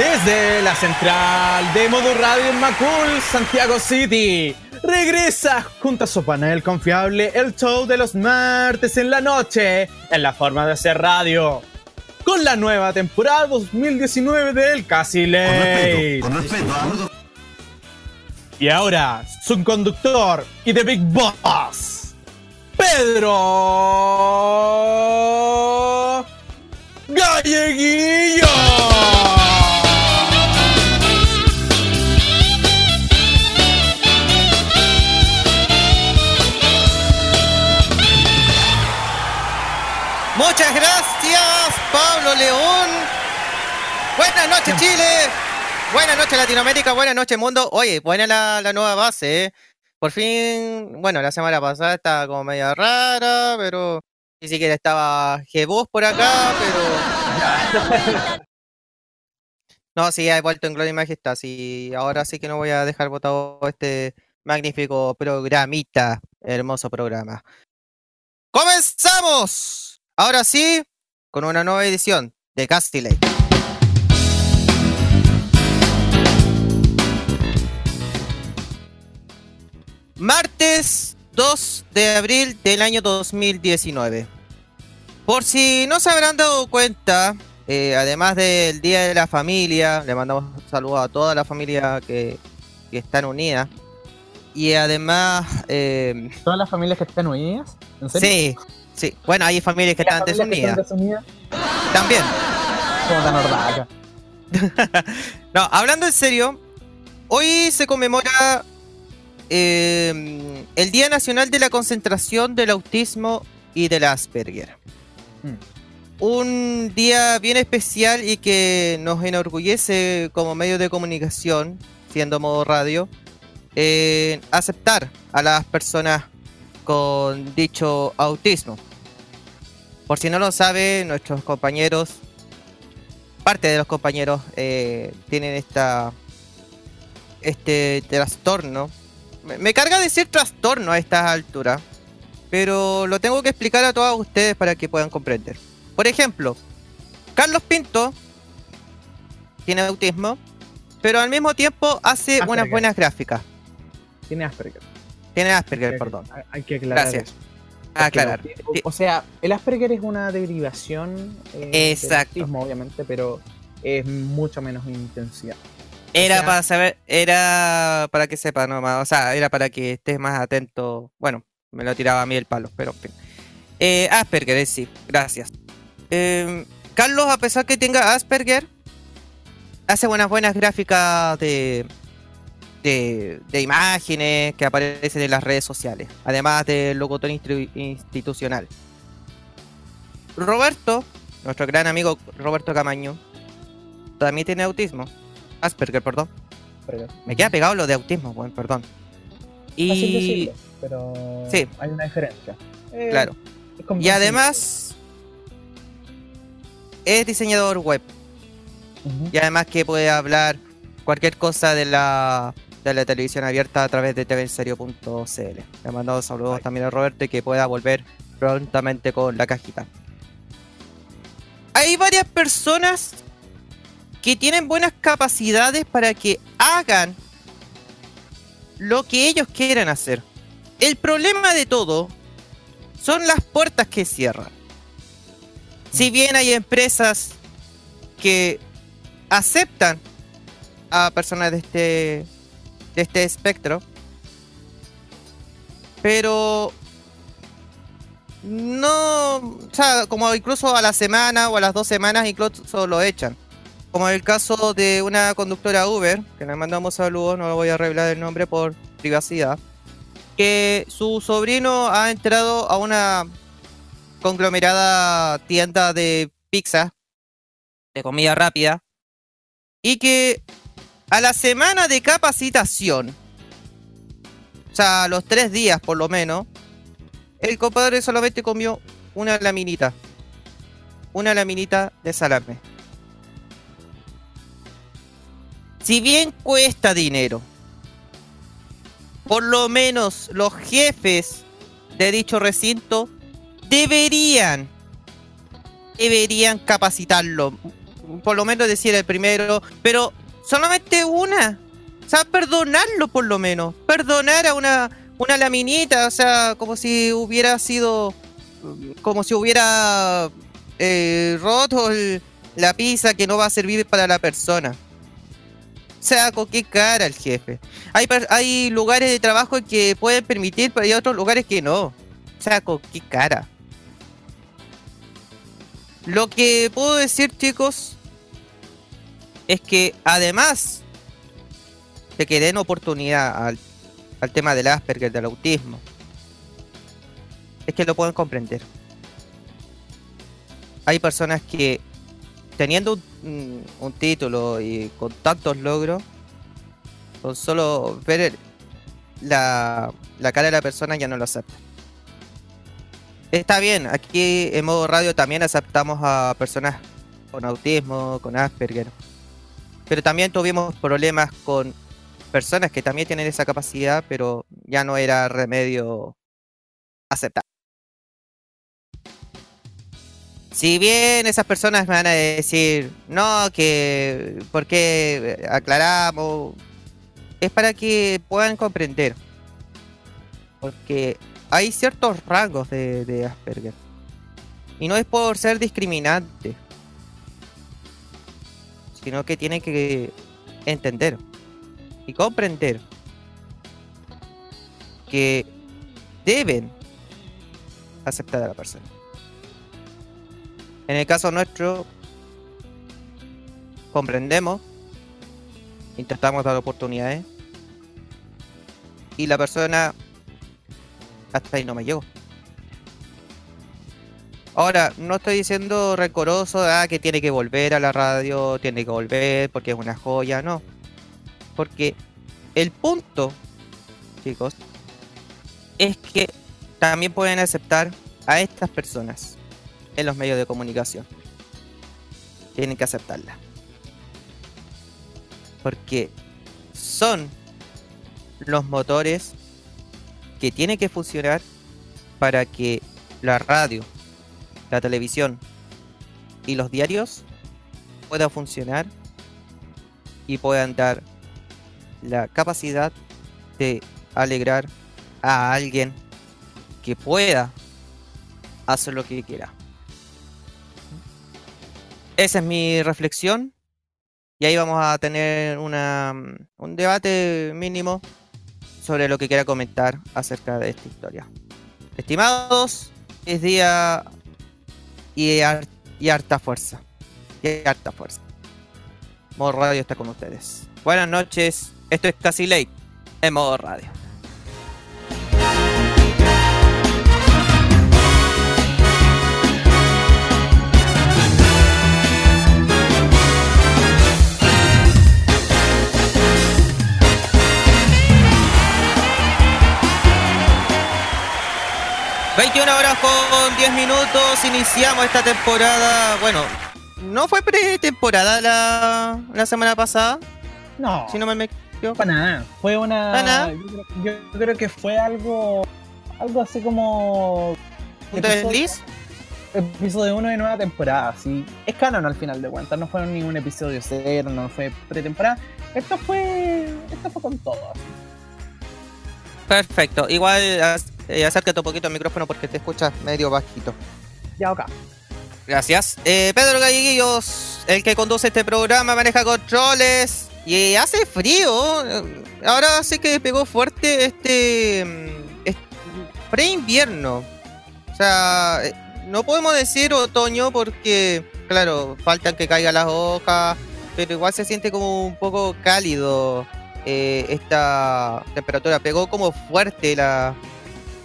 Desde la central de Modo Radio en Macul, Santiago City, regresa junto a su panel confiable el show de los martes en la noche, en la forma de hacer radio, con la nueva temporada 2019 del Casi Ley. Con respeto, ¿ah? Y ahora, su conductor y The Big Boss, Pedro Galleguillo. León. Buenas noches, Chile. Buenas noches, Latinoamérica. Buenas noches, mundo. Oye, buena la, nueva base, ¿eh? Por fin, bueno, la semana pasada estaba como media rara, pero ni siquiera estaba G-Boss por acá, pero. No, sí, he vuelto en Gloria y Majestad. Sí, ahora sí que no voy a dejar votado este magnífico programita, hermoso programa. ¡Comenzamos! Ahora sí, con una nueva edición de Castile. Martes 2 de abril del año 2019. Por si no se habrán dado cuenta, eh, además del Día de la Familia, le mandamos un saludo a toda la familia que, que están unidas. Y además... eh, ¿Todas las familias que están unidas? ¿En serio? sí, sí. Bueno, hay familias que ¿Y las están que desunidas. están desunidas? También. Como tan ordaca. No, hablando en serio, hoy se conmemora eh, el Día Nacional de la Concentración del Autismo y del Asperger. Mm. Un día bien especial y que nos enorgullece como medio de comunicación, siendo modo radio, eh, aceptar a las personas con dicho autismo. Por si no lo sabe, nuestros compañeros parte de los compañeros eh, tienen esta este trastorno. Me, me carga decir trastorno a estas alturas, pero lo tengo que explicar a todos ustedes para que puedan comprender. Por ejemplo, Carlos Pinto tiene autismo, pero al mismo tiempo hace unas buenas gráficas. Tiene Asperger. Tiene Asperger, Hay- perdón. hay- Hay que aclarar. Gracias. eso. Aclarar. Porque, O, sea, el Asperger es una derivación eh, del autismo, obviamente, pero es mucho menos intensidad. Era sea- para saber, era para que sepa nomás, o sea, era para que estés más atento. Bueno, me lo tiraba a mí el palo, pero en fin. Eh, Asperger, eh, sí, gracias. Eh, Carlos, a pesar que tenga Asperger, hace buenas buenas gráficas de, de, de imágenes que aparecen en las redes sociales, además del locutor institucional. Roberto, nuestro gran amigo Roberto Camaño, también tiene autismo. Asperger, perdón. Asperger. Me queda pegado lo de autismo, bueno, perdón. Y decirlo, pero Sí. hay una diferencia. Eh, claro. Y además es diseñador web. Y además que puede hablar cualquier cosa de la, de la televisión abierta a través de tvenserio.cl. Le mando saludos también a Roberto y que pueda volver prontamente con la cajita. Hay varias personas que tienen buenas capacidades para que hagan lo que ellos quieran hacer. El problema de todo son las puertas que cierran. Si bien hay empresas que aceptan a personas de este de este espectro, pero no, o sea, como incluso a la semana o a las dos semanas incluso lo echan. Como el caso de una conductora Uber, que le mandamos saludos, no voy a revelar el nombre por privacidad, que su sobrino ha entrado a una conglomerada tienda de pizza, de comida rápida, y que a la semana de capacitación, o sea, a los tres días por lo menos, el compadre solamente comió una laminita. Una laminita de salame. Si bien cuesta dinero, por lo menos los jefes de dicho recinto deberían, deberían capacitarlo. Por lo menos decir el primero, pero solamente una. O sea, perdonarlo por lo menos. Perdonar a una, una laminita, o sea, como si hubiera sido, como si hubiera eh, roto la pizza que no va a servir para la persona. O sea, con qué cara el jefe. Hay, hay lugares de trabajo que pueden permitir, pero hay otros lugares que no. O sea, con qué cara. Lo que puedo decir, chicos, es que además de que den oportunidad al, al tema del Asperger, del autismo, es que lo pueden comprender. Hay personas que teniendo un, un título y con tantos logros, con solo ver la, la cara de la persona ya no lo aceptan. Está bien, aquí en modo radio también aceptamos a personas con autismo, con Asperger. Pero también tuvimos problemas con personas que también tienen esa capacidad, pero ya no era remedio aceptar. Si bien esas personas me van a decir, no, que, ¿por qué aclaramos? Es para que puedan comprender. Porque hay ciertos rangos de, de Asperger. Y no es por ser discriminante. Sino que tienen que entender y comprender que deben aceptar a la persona. En el caso nuestro, comprendemos, intentamos dar oportunidades y la persona hasta ahí no me llegó. Ahora, no estoy diciendo rencoroso ah, que tiene que volver a la radio, tiene que volver porque es una joya, no. Porque el punto, chicos, es que también pueden aceptar a estas personas en los medios de comunicación. Tienen que aceptarla. Porque son los motores que tienen que funcionar para que la radio, la televisión y los diarios puedan funcionar y puedan dar la capacidad de alegrar a alguien que pueda hacer lo que quiera. Esa es mi reflexión. Y ahí vamos a tener una, un debate mínimo sobre lo que quiera comentar acerca de esta historia. Estimados, es día y, y harta fuerza. Y harta fuerza. Modo Radio está con ustedes. Buenas noches. Esto es Casi Late en modo radio. ...21 horas con 10 minutos... ...iniciamos esta temporada... ...bueno... ¿No fue pretemporada la, la semana pasada? No, Si no me equivoco. para nada. Fue una. ¿Para nada? Yo, creo, yo creo que fue algo. Algo así como. ¿Un episodio- desliz? Episodio 1 de nueva temporada, sí. Es canon al final de cuentas, no fue ningún episodio cero, no fue pretemporada. Esto fue. Esto fue con todo. así. Perfecto. Igual eh, acércate un poquito al micrófono porque te escuchas medio bajito. Ya acá. Gracias. Eh, Pedro Galleguillos, el que conduce este programa, maneja controles y hace frío. Eh, Ahora sí que pegó fuerte este, este pre-invierno. O sea, eh, no podemos decir otoño porque, claro, faltan que caigan las hojas, pero igual se siente como un poco cálido eh, esta temperatura. Pegó como fuerte la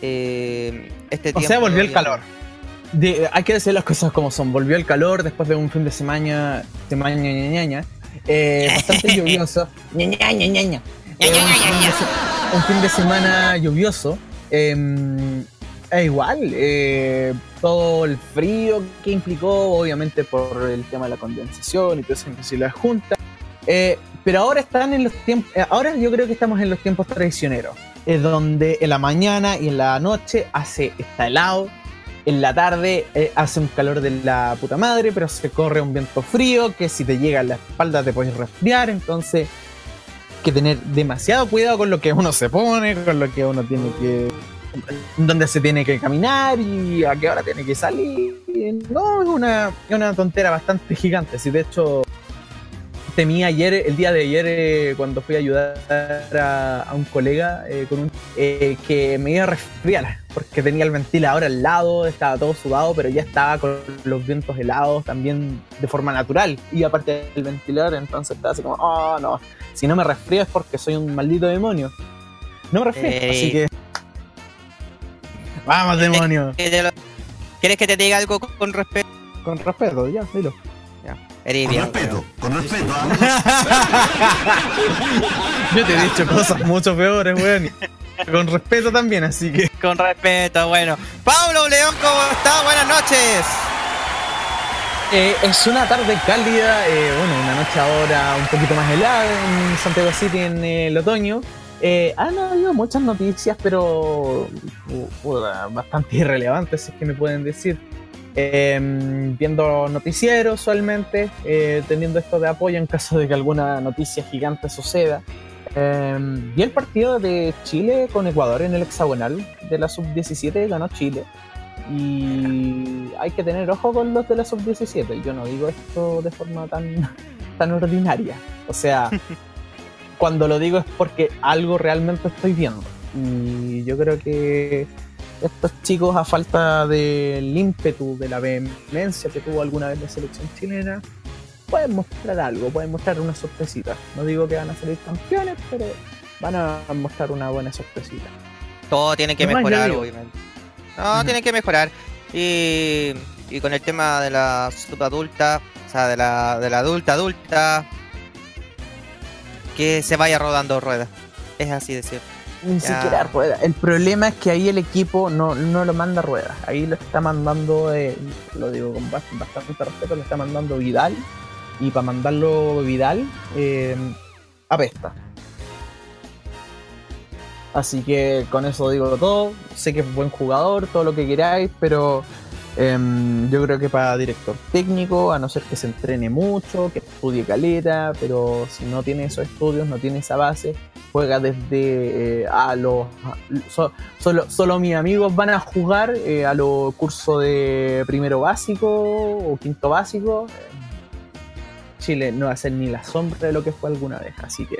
eh, este O tiempo. sea, volvió el calor. De- hay que decir las cosas como son. Volvió el calor después de un fin de semana, semana ña, ña, ña, ña, eh, bastante lluvioso. Ña, ña, ña, ña, ña. Eh, un, fin de se- un fin de semana lluvioso. eh, e igual, eh, todo el frío que implicó, obviamente por el tema de la condensación y todo eso, si la junta. Eh, pero ahora están en los tiempos, ahora yo creo que estamos en los tiempos traicioneros, es donde en la mañana y en la noche hace está helado, en la tarde eh, hace un calor de la puta madre, pero se corre un viento frío que si te llega a la espalda te puedes resfriar, entonces que tener demasiado cuidado con lo que uno se pone, con lo que uno tiene que dónde se tiene que caminar y a qué hora tiene que salir. No, es una, una tontera bastante gigante. Si de hecho temí ayer, el día de ayer, eh, cuando fui a ayudar a, a un colega eh, con un, eh, que me iba a resfriar, porque tenía el ventilador al lado, estaba todo sudado, pero ya estaba con los vientos helados también de forma natural. Y aparte del ventilador, entonces estaba así como, oh no, si no me resfrío es porque soy un maldito demonio. No me resfrío, Eh. así que... Vamos, demonio. ¿Quieres que te diga algo con, con respeto? Con respeto, ya, dilo. Eres Con respeto, con respeto. ¿ah? Yo te he dicho cosas mucho peores, weón. Con respeto también, así que. Con respeto, bueno. Pablo León, ¿cómo está? Buenas noches. Eh, es una tarde cálida, eh, bueno, una noche ahora un poquito más helada en Santiago City en el otoño. Eh, han habido muchas noticias, pero uh, bastante irrelevantes, si es que me pueden decir. Eh, viendo noticieros usualmente, eh, teniendo esto de apoyo en caso de que alguna noticia gigante suceda. Eh, vi el partido de Chile con Ecuador en el hexagonal de la sub-17, ganó Chile. Y hay que tener ojo con los de la sub-17. Yo no digo esto de forma tan, tan ordinaria. O sea, cuando lo digo es porque algo realmente estoy viendo. Y yo creo que estos chicos, a falta del ímpetu, de la vehemencia que tuvo alguna vez la selección chilena, pueden mostrar algo, pueden mostrar una sorpresita. No digo que van a salir campeones, pero van a mostrar una buena sorpresita. Todo tiene que No mejorar, obviamente. No, tiene que mejorar. Y, y con el tema de la subadulta, o sea, de la, de la adulta adulta, que se vaya rodando ruedas. Es así de cierto. Ni Ya. siquiera rueda. El problema es que ahí el equipo no, no lo manda a ruedas. Ahí lo está mandando, eh, lo digo con bast- bastante respeto, lo está mandando Vidal. Y para mandarlo Vidal, eh, apesta. Así que con eso digo todo. Sé que es buen jugador, todo lo que queráis, pero em, yo creo que para director técnico, a no ser que se entrene mucho, que estudie caleta, pero si no tiene esos estudios, no tiene esa base, juega desde eh, a los so- solo, solo mis amigos van a jugar eh, a los cursos de primero básico o quinto básico. Chile no va a ser ni la sombra de lo que fue alguna vez así que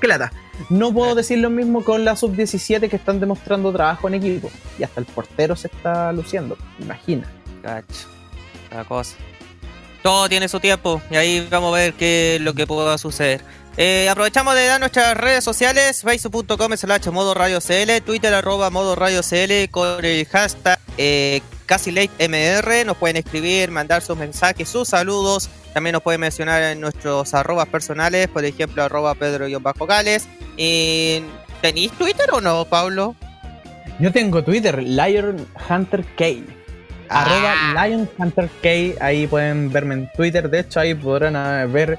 qué lata no puedo decir lo mismo con la sub 17 que están demostrando trabajo en equipo y hasta el portero se está luciendo imagina Cacho. La cosa. Todo tiene su tiempo y ahí vamos a ver qué es lo que pueda suceder. Eh, aprovechamos de dar nuestras redes sociales, facebook.com slash modo radio CL, twitter arroba modo radio CL con el hashtag eh, casi late MR, nos pueden escribir, mandar sus mensajes, sus saludos, también nos pueden mencionar en nuestros arrobas personales, por ejemplo arroba pedro-gales. ¿Tenéis Twitter o no, Pablo? yo tengo Twitter Lion Hunter K Ah. arroba Lion Hunter K, ahí pueden verme en Twitter, de hecho ahí podrán eh, ver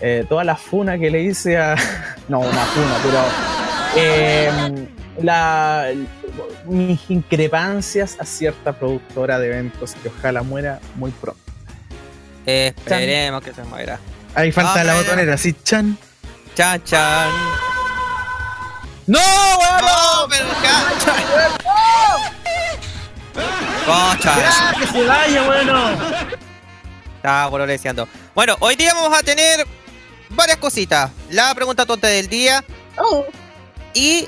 eh, toda la funa que le hice a... no, una funa, pero... eh, la, mis increpancias a cierta productora de eventos que ojalá muera muy pronto. Esperemos que se muera. Ahí falta Ah, la botonera, así, chan. Chan, chan. ¡No, weón! ¡No, pero cacha! ¡Cocha! ¡Ya, que se vaya, bueno! Estaba pololeando. Bueno, hoy día vamos a tener varias cositas. La pregunta tonta del día. Y.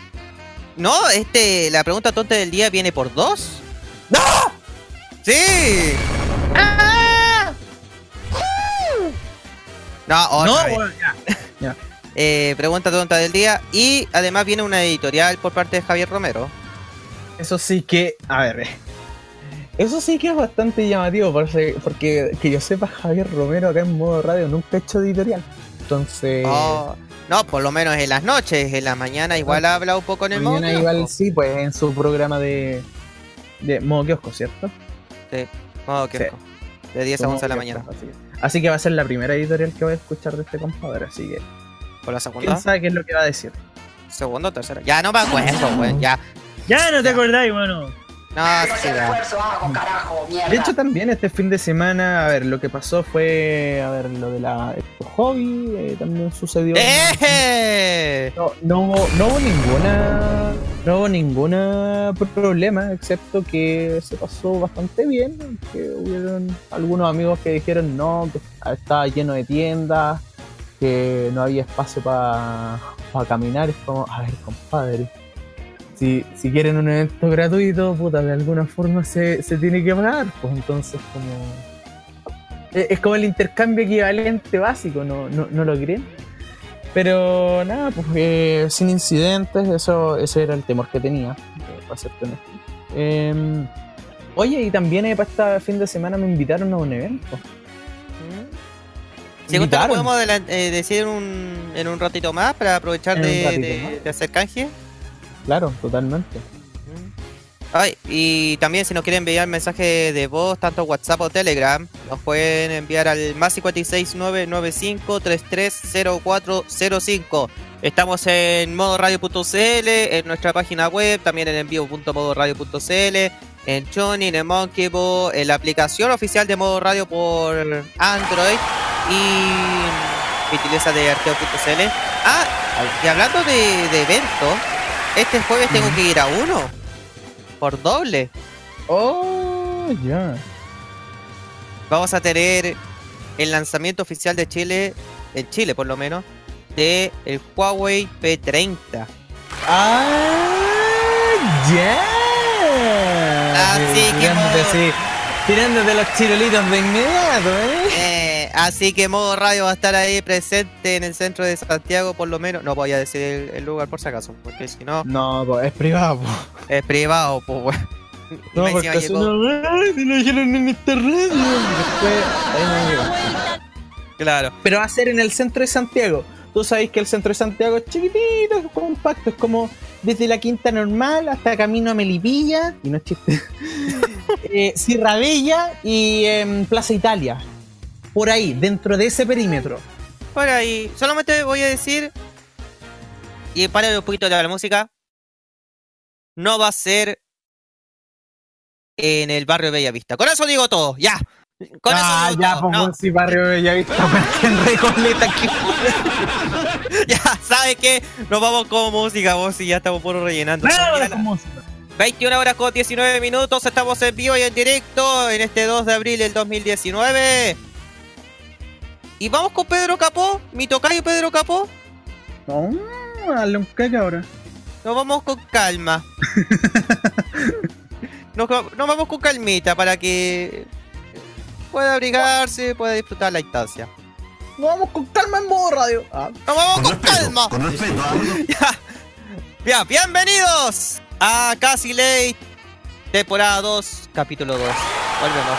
No, este. La pregunta tonta del día viene por dos. ¡No! ¡Sí! No, otra No, vez. ya. Ya. eh, pregunta tonta del día. Y además viene una editorial por parte de Javier Romero. Eso sí que, a ver, eso sí que es bastante llamativo, porque, porque que yo sepa, Javier Romero acá en modo radio nunca ha hecho editorial. Entonces. Oh, no, por lo menos en las noches, en la mañana igual habla un poco en el modo mañana kiosco. igual sí, pues en su programa de, de modo kiosco, ¿cierto? Sí, modo kiosco. De 10 a Modo 11 de la kiosco, mañana. Así que, así que va a ser la primera editorial que voy a escuchar de este compadre, así que. ¿Por la ¿Quién segunda? sabe qué es lo que va a decir? ¿Segunda o tercera? Ya no me acuerdo, weón. Ya. Ya no te acordáis, mano. No, sí, ya. De hecho, también este fin de semana, a ver, lo que pasó fue, a ver, lo de la Expo hobby, eh, también sucedió. ¡Eh! No, no hubo, no hubo ninguna, no hubo ninguna problema, excepto que se pasó bastante bien, que hubieron algunos amigos que dijeron no, que estaba lleno de tiendas, que no había espacio para caminar, es como, a ver, compadre. Si, si quieren un evento gratuito, puta, de alguna forma se, se tiene que pagar, pues entonces como... Es es como el intercambio equivalente básico, ¿no, no, no lo creen? Pero nada, pues eh, sin incidentes, eso, ese era el temor que tenía, eh, para serte honesto. Em, oye, y también eh, para este fin de semana me invitaron a un evento. Si gusta, lo Invitaron. podemos eh, decir en un, en un ratito más para aprovechar de, de- de hacer canje. Claro, totalmente. Ay, y también si nos quieren enviar mensaje de voz, tanto WhatsApp o Telegram, nos pueden enviar al más 56995330405. Estamos en modoradio.cl, en nuestra página web, también en envío.modoradio.cl, en Johnny, en Monkeybo, en la aplicación oficial de Modo Radio por Android y Vitileza de arteo.cl. Ah, y hablando de, de eventos, este jueves tengo que ir a uno por doble. Oh, ya. Vamos a tener el lanzamiento oficial de Chile, en Chile por lo menos, de el Huawei P30. ¡Ah! ¡Ya! Así que tirándote los chirolitos de inmediato, ¿eh? Eh, así que Modo Radio va a estar ahí presente en el centro de Santiago por lo menos. No voy a decir el, el lugar por si acaso, porque si no No, pues es privado. po. es privado, pues No, porque no, ¡ay, si lo dijeron en esta radio. Después, ahí no llegó. Claro. Pero va a ser en el centro de Santiago. Tú sabes que el centro de Santiago es chiquitito, es compacto, es como desde la Quinta Normal hasta Camino a Melipilla, y no es chiste, eh, Sierra Bella y em, Plaza Italia. Por ahí, dentro de ese perímetro. Por ahí. Solamente voy a decir. Y para un poquito de la música. No va a ser en el barrio Bellavista. Con eso digo todo, ya. Con ah, eso digo ya, todo. pues, No, si barrio Bellavista, porque en Recoleta aquí. ya, ¿sabes qué? Nos vamos con música, vos y ya estamos puro rellenando. Mira la- 21 horas con 19 minutos, estamos en vivo y en directo en este 2 de abril del 2019. Y vamos con Pedro Capó, mi tocayo Pedro Capó. No, hazle un caca ahora. Nos vamos con calma. nos, nos vamos con calmita para que pueda abrigarse, pueda disfrutar la instancia. No vamos con calma en modo radio. Ah. ¡Nos vamos Con con, respeto, calma! con respeto. Ya. Bien, bienvenidos a Casi Late, temporada 2, capítulo 2. Volvemos.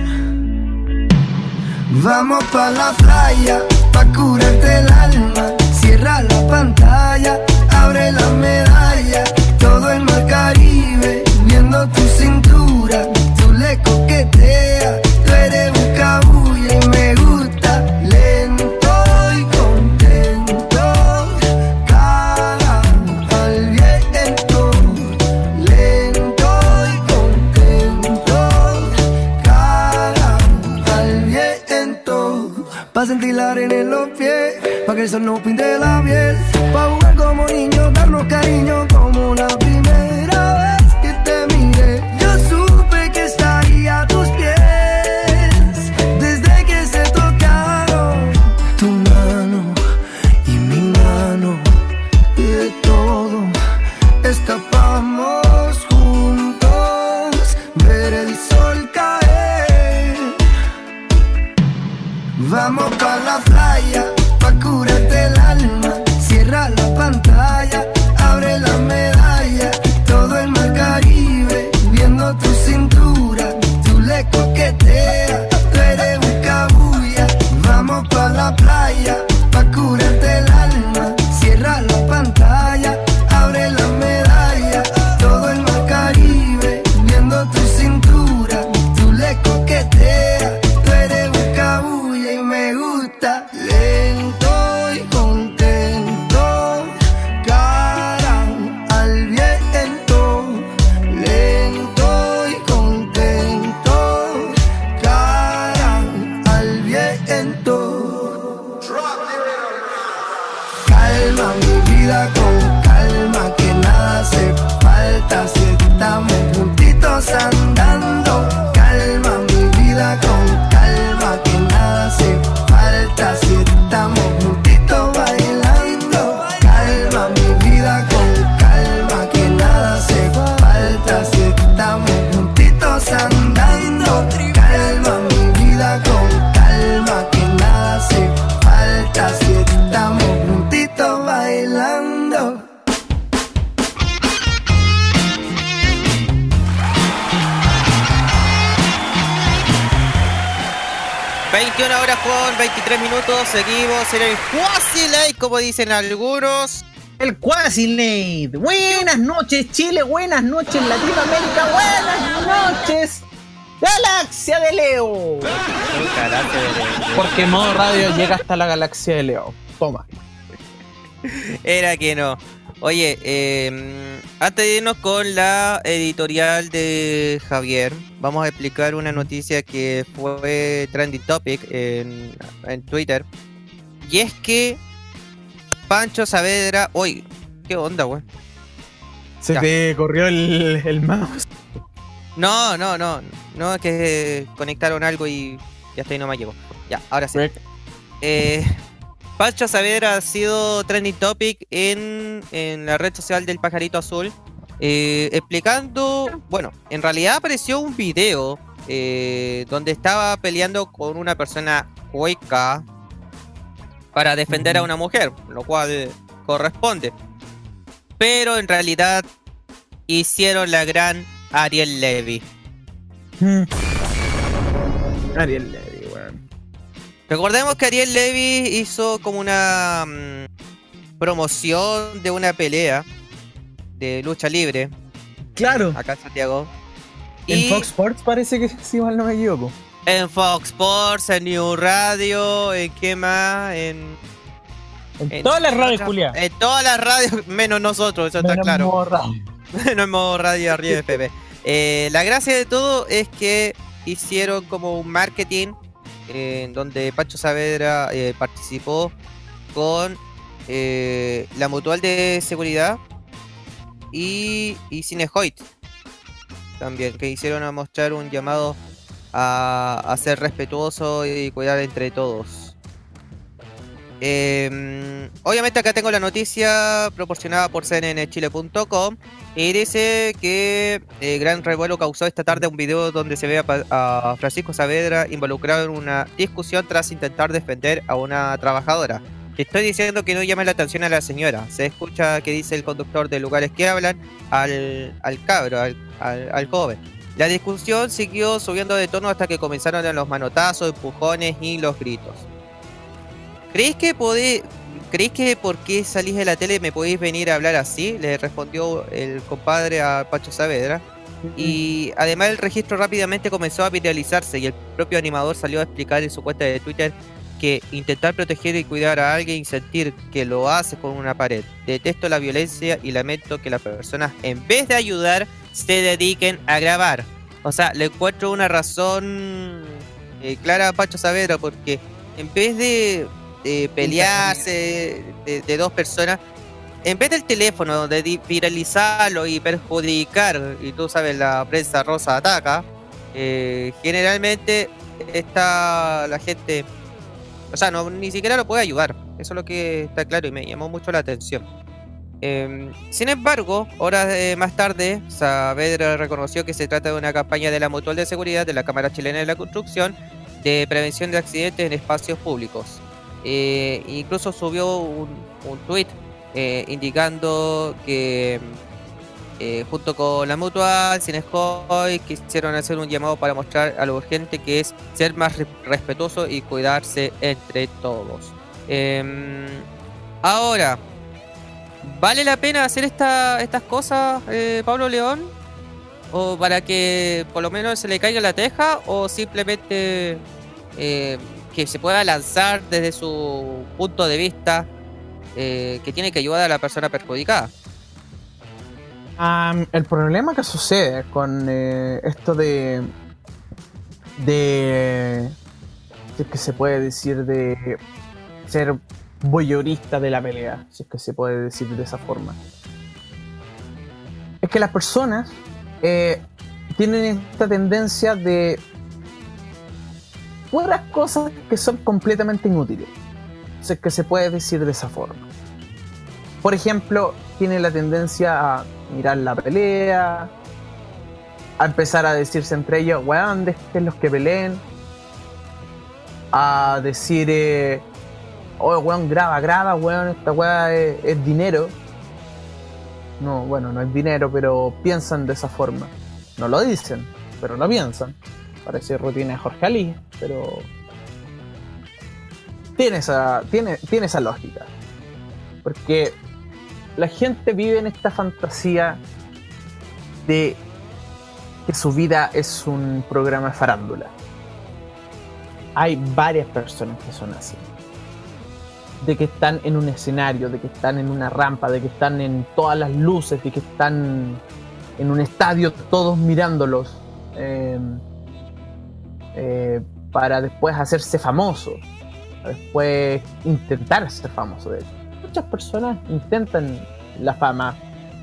Vamos pa' la playa, pa' curarte el alma. Cierra la pantalla, abre la medalla. Todo el mar Caribe, viendo tu cintura. Tú le coqueteas, tú eres un cabulla y me gusta no pinte dicen algunos. El Quasi Nate. Buenas noches, Chile. Buenas noches, Latinoamérica. Buenas noches, Galaxia de Leo. Porque modo radio llega hasta la galaxia de Leo. Toma. Era que no. Oye, eh, antes de irnos con la editorial de Javier, vamos a explicar una noticia que fue trending topic en, en Twitter. Y es que Pancho Saavedra. Uy, ¿qué onda, güey? Se Ya. te corrió el, el mouse. No, no, no. No, es que conectaron algo y ya está ahí no me llegó. Ya, ahora sí. Eh, Pancho Saavedra ha sido trending topic en, en la red social del pajarito azul. eh, explicando, bueno, en realidad apareció un video eh, donde estaba peleando con una persona hueca para defender a una mujer, lo cual corresponde. Pero en realidad hicieron la gran Ariel Levy. Ariel Levy, weón. Recordemos que Ariel Levy hizo como una mm, promoción de una pelea de lucha libre Claro. acá en Santiago. En Y Fox Sports parece que si mal no me equivoco. En Fox Sports, en New Radio, en qué más, en, en Todas las radios, Julia. En todas las radios, menos nosotros, eso está claro. modo radio. no hemos radio arriba de. Eh, la gracia de todo es que hicieron como un marketing eh, en donde Pancho Saavedra eh, participó con eh, la mutual de seguridad y, y Cinehoit también, que hicieron a mostrar un llamado a, a ser respetuoso y cuidar entre todos. Em, obviamente acá tengo la noticia proporcionada por cnnchile.com y dice que eh, gran revuelo causó esta tarde un video donde se ve a, a Francisco Saavedra involucrado en una discusión tras intentar defender a una trabajadora. Estoy diciendo que no llame la atención a la señora. Se escucha que dice el conductor de lugares que hablan al, al cabro, al, al- al joven. La discusión siguió subiendo de tono hasta que comenzaron los manotazos, empujones y los gritos. ¿Creéis que podéis, ¿Creéis que por qué salís de la tele me podéis venir a hablar así? Le respondió el compadre a Pacho Saavedra. Y además el registro rápidamente comenzó a viralizarse y el propio animador salió a explicar en su cuenta de Twitter que intentar proteger y cuidar a alguien y sentir que lo hace con una pared. Detesto la violencia y lamento que las personas en vez de ayudar se dediquen a grabar. O sea, le encuentro una razón eh, clara a Pacho Saavedra porque en vez de pelearse de, de dos personas, en vez del teléfono de viralizarlo y perjudicar, y tú sabes, la prensa rosa ataca, eh, generalmente está la gente, o sea, no, ni siquiera lo puede ayudar. Eso es lo que está claro y me llamó mucho la atención. Em, sin embargo, horas más tarde, Saavedra reconoció que se trata de una campaña de la Mutual de Seguridad de la Cámara Chilena de la Construcción de prevención de accidentes en espacios públicos. Eh, incluso subió un, un tuit eh, indicando que eh, junto con la Mutual, Cinescoy, quisieron hacer un llamado para mostrar a lo urgente que es ser más re- respetuoso y cuidarse entre todos. Em, ahora, ¿vale la pena hacer esta- estas cosas, eh, Pablo León? ¿O para que por lo menos se le caiga la teja? ¿O simplemente eh, que se pueda lanzar desde su punto de vista que tiene que ayudar a la persona perjudicada? Am, el problema que sucede con eh, esto de. de. si es que se puede decir de ser voyeurista de la pelea, si es que se puede decir de esa forma. Es que las personas eh, tienen esta tendencia de puras cosas que son completamente inútiles, si es que se puede decir de esa forma. Por ejemplo, tiene la tendencia a mirar la pelea, a empezar a decirse entre ellos, weón, dejen los que peleen, a decir, eh, oh, weón, graba, graba, weón, esta weá es, es dinero. No, bueno, no es dinero, pero piensan de esa forma. No lo dicen, pero lo piensan. Parece rutina de Jorge Ali, pero tiene esa, tiene, tiene esa lógica. Porque la gente vive en esta fantasía de que su vida es un programa de farándula. Hay varias personas que son así. De que están en un escenario, de que están en una rampa, de que están en todas las luces, de que están en un estadio todos mirándolos. eh, eh, para después hacerse famoso. Después intentar ser famoso, de hecho muchas personas intentan la fama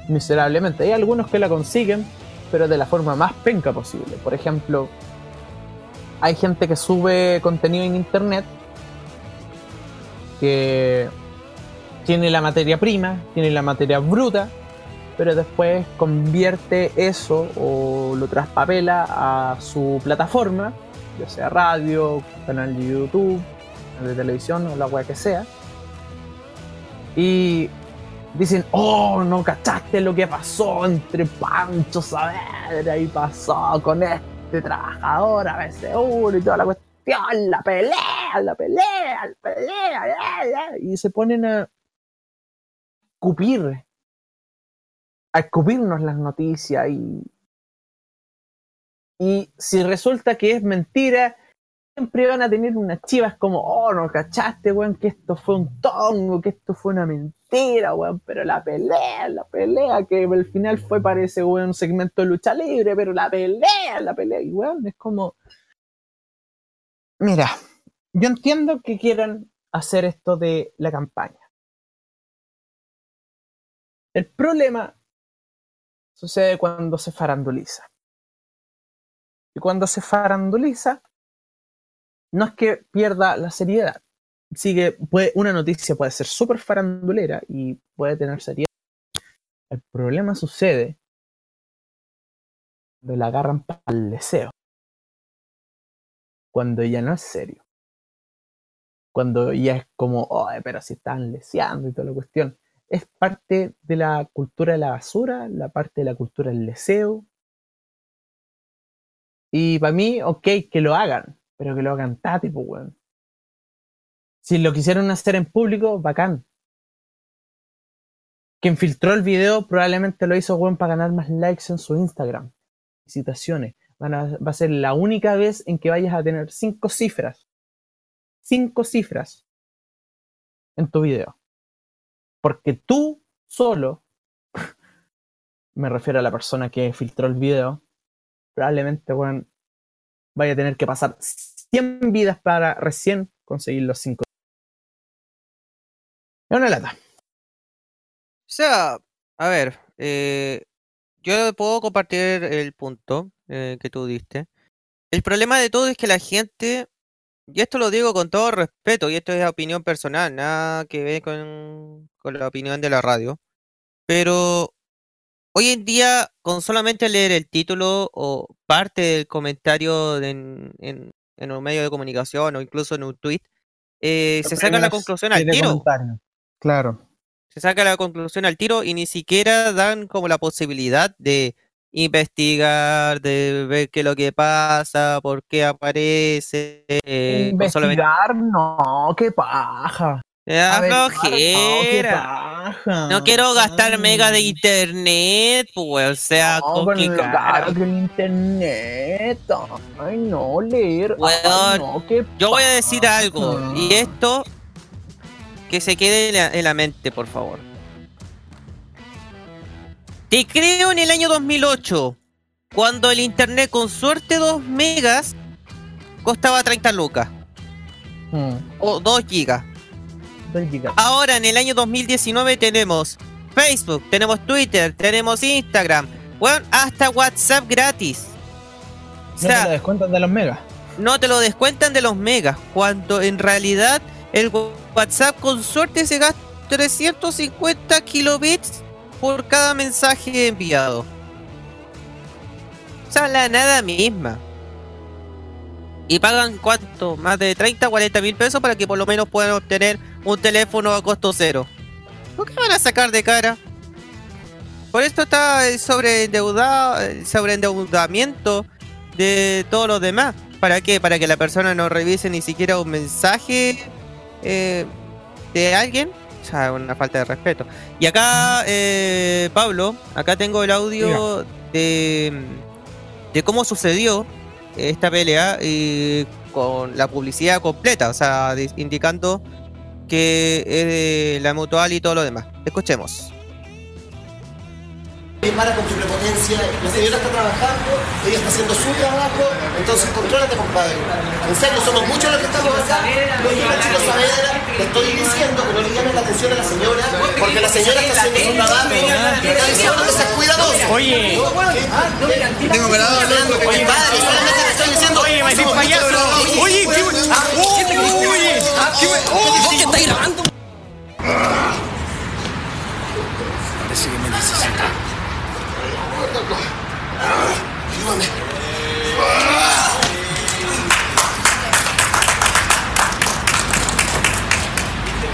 miserablemente. Hay algunos que la consiguen, pero de la forma más penca posible. Por ejemplo, hay gente que sube contenido en internet que tiene la materia prima, tiene la materia bruta, pero después convierte eso o lo traspapela a su plataforma, ya sea radio, canal de YouTube, de televisión o la wea que sea y dicen, oh, no cachaste lo que pasó entre Pancho Saavedra y pasó con este trabajador a BCU y toda la cuestión, la pelea, la pelea, la pelea, la, la", y se ponen a escupir, a escupirnos las noticias y, y si resulta que es mentira, siempre van a tener unas chivas como, oh, no cachaste, weón, que esto fue un tongo, que esto fue una mentira, weón, pero la pelea, la pelea, que al final fue, parece, weón, un segmento de lucha libre, pero la pelea, la pelea, y weón, es como... Mira, yo entiendo que quieran hacer esto de la campaña. El problema sucede cuando se faranduliza. Y cuando se faranduliza, no es que pierda la seriedad. Sigue, puede, una noticia puede ser súper farandulera y puede tener seriedad. El problema sucede cuando la agarran para el deseo. Cuando ya no es serio. Cuando ya es como, oh, pero si están leseando y toda la cuestión. Es parte de la cultura de la basura, la parte de la cultura del deseo. Y para mí, ok, que lo hagan, pero que lo hagan tati, pues, weón. Si lo quisieron hacer en público, bacán. Quien filtró el video probablemente lo hizo, weón, para ganar más likes en su Instagram. Citaciones. Van a- va a ser la única vez en que vayas a tener cinco cifras. Cinco cifras en tu video. Porque tú solo, me refiero a la persona que filtró el video, probablemente, weón, vaya a tener que pasar 100 vidas para recién conseguir los 5. Es una lata. O sea, a ver, eh, yo puedo compartir el punto eh, que tú diste. El problema de todo es que la gente, y esto lo digo con todo respeto, y esto es opinión personal, nada que ver con, con la opinión de la radio, pero hoy en día, con solamente leer el título o parte del comentario en, en- en un medio de comunicación o incluso en un tweet, eh, se saca la conclusión al tiro comentario. Claro. se saca la conclusión al tiro y ni siquiera dan como la posibilidad de investigar, de ver qué es lo que pasa, por qué aparece, eh, solamente- Investigar, no, qué paja. Averiguar, flojera. No, quiero gastar mega de Ay. internet, pues, o sea, No, complicado. caro que el internet. Ay, no, leer. Ay, Weón, no, Yo voy a decir algo, y esto que se quede en la, en la mente, por favor. Te creo en el año 2008, cuando el internet con suerte 2 megas costaba 30 lucas Mm, o 2 gigas. Ahora en el año 2019 tenemos Facebook, tenemos Twitter, tenemos Instagram, bueno, hasta WhatsApp gratis. O No te lo descuentan de los megas. no te lo descuentan de los megas, cuando en realidad el WhatsApp con suerte se gasta 350 kilobits por cada mensaje enviado. O sea, la nada misma. Y pagan cuánto? Más de 30, 40 mil pesos para que por lo menos puedan obtener un teléfono a costo cero. ¿Por qué van a sacar de cara? Por esto está el sobreendeudado, el sobreendeudamiento de todos los demás. ¿Para qué? Para que la persona no revise ni siquiera un mensaje eh, de alguien. O sea, una falta de respeto. Y acá, eh, Pablo, acá tengo el audio de, de cómo sucedió esta pelea y con la publicidad completa, o sea, di- indicando que es de la mutual y todo lo demás. Escuchemos. Para con tu prepotencia. La señora está trabajando, ella está haciendo su trabajo, entonces contrólate, compadre. En serio, somos muchos los que estamos acá. No llega el chico Saavedra, le estoy diciendo que no le llamen la atención a la señora, porque la señora está haciendo su trabajo. Está diciendo que seas cuidadoso. Oye. tengo que hablar hablando, compadre, solamente te estoy diciendo. Oye, decir payaso. Oye, qué ¿Qué estáis grabando?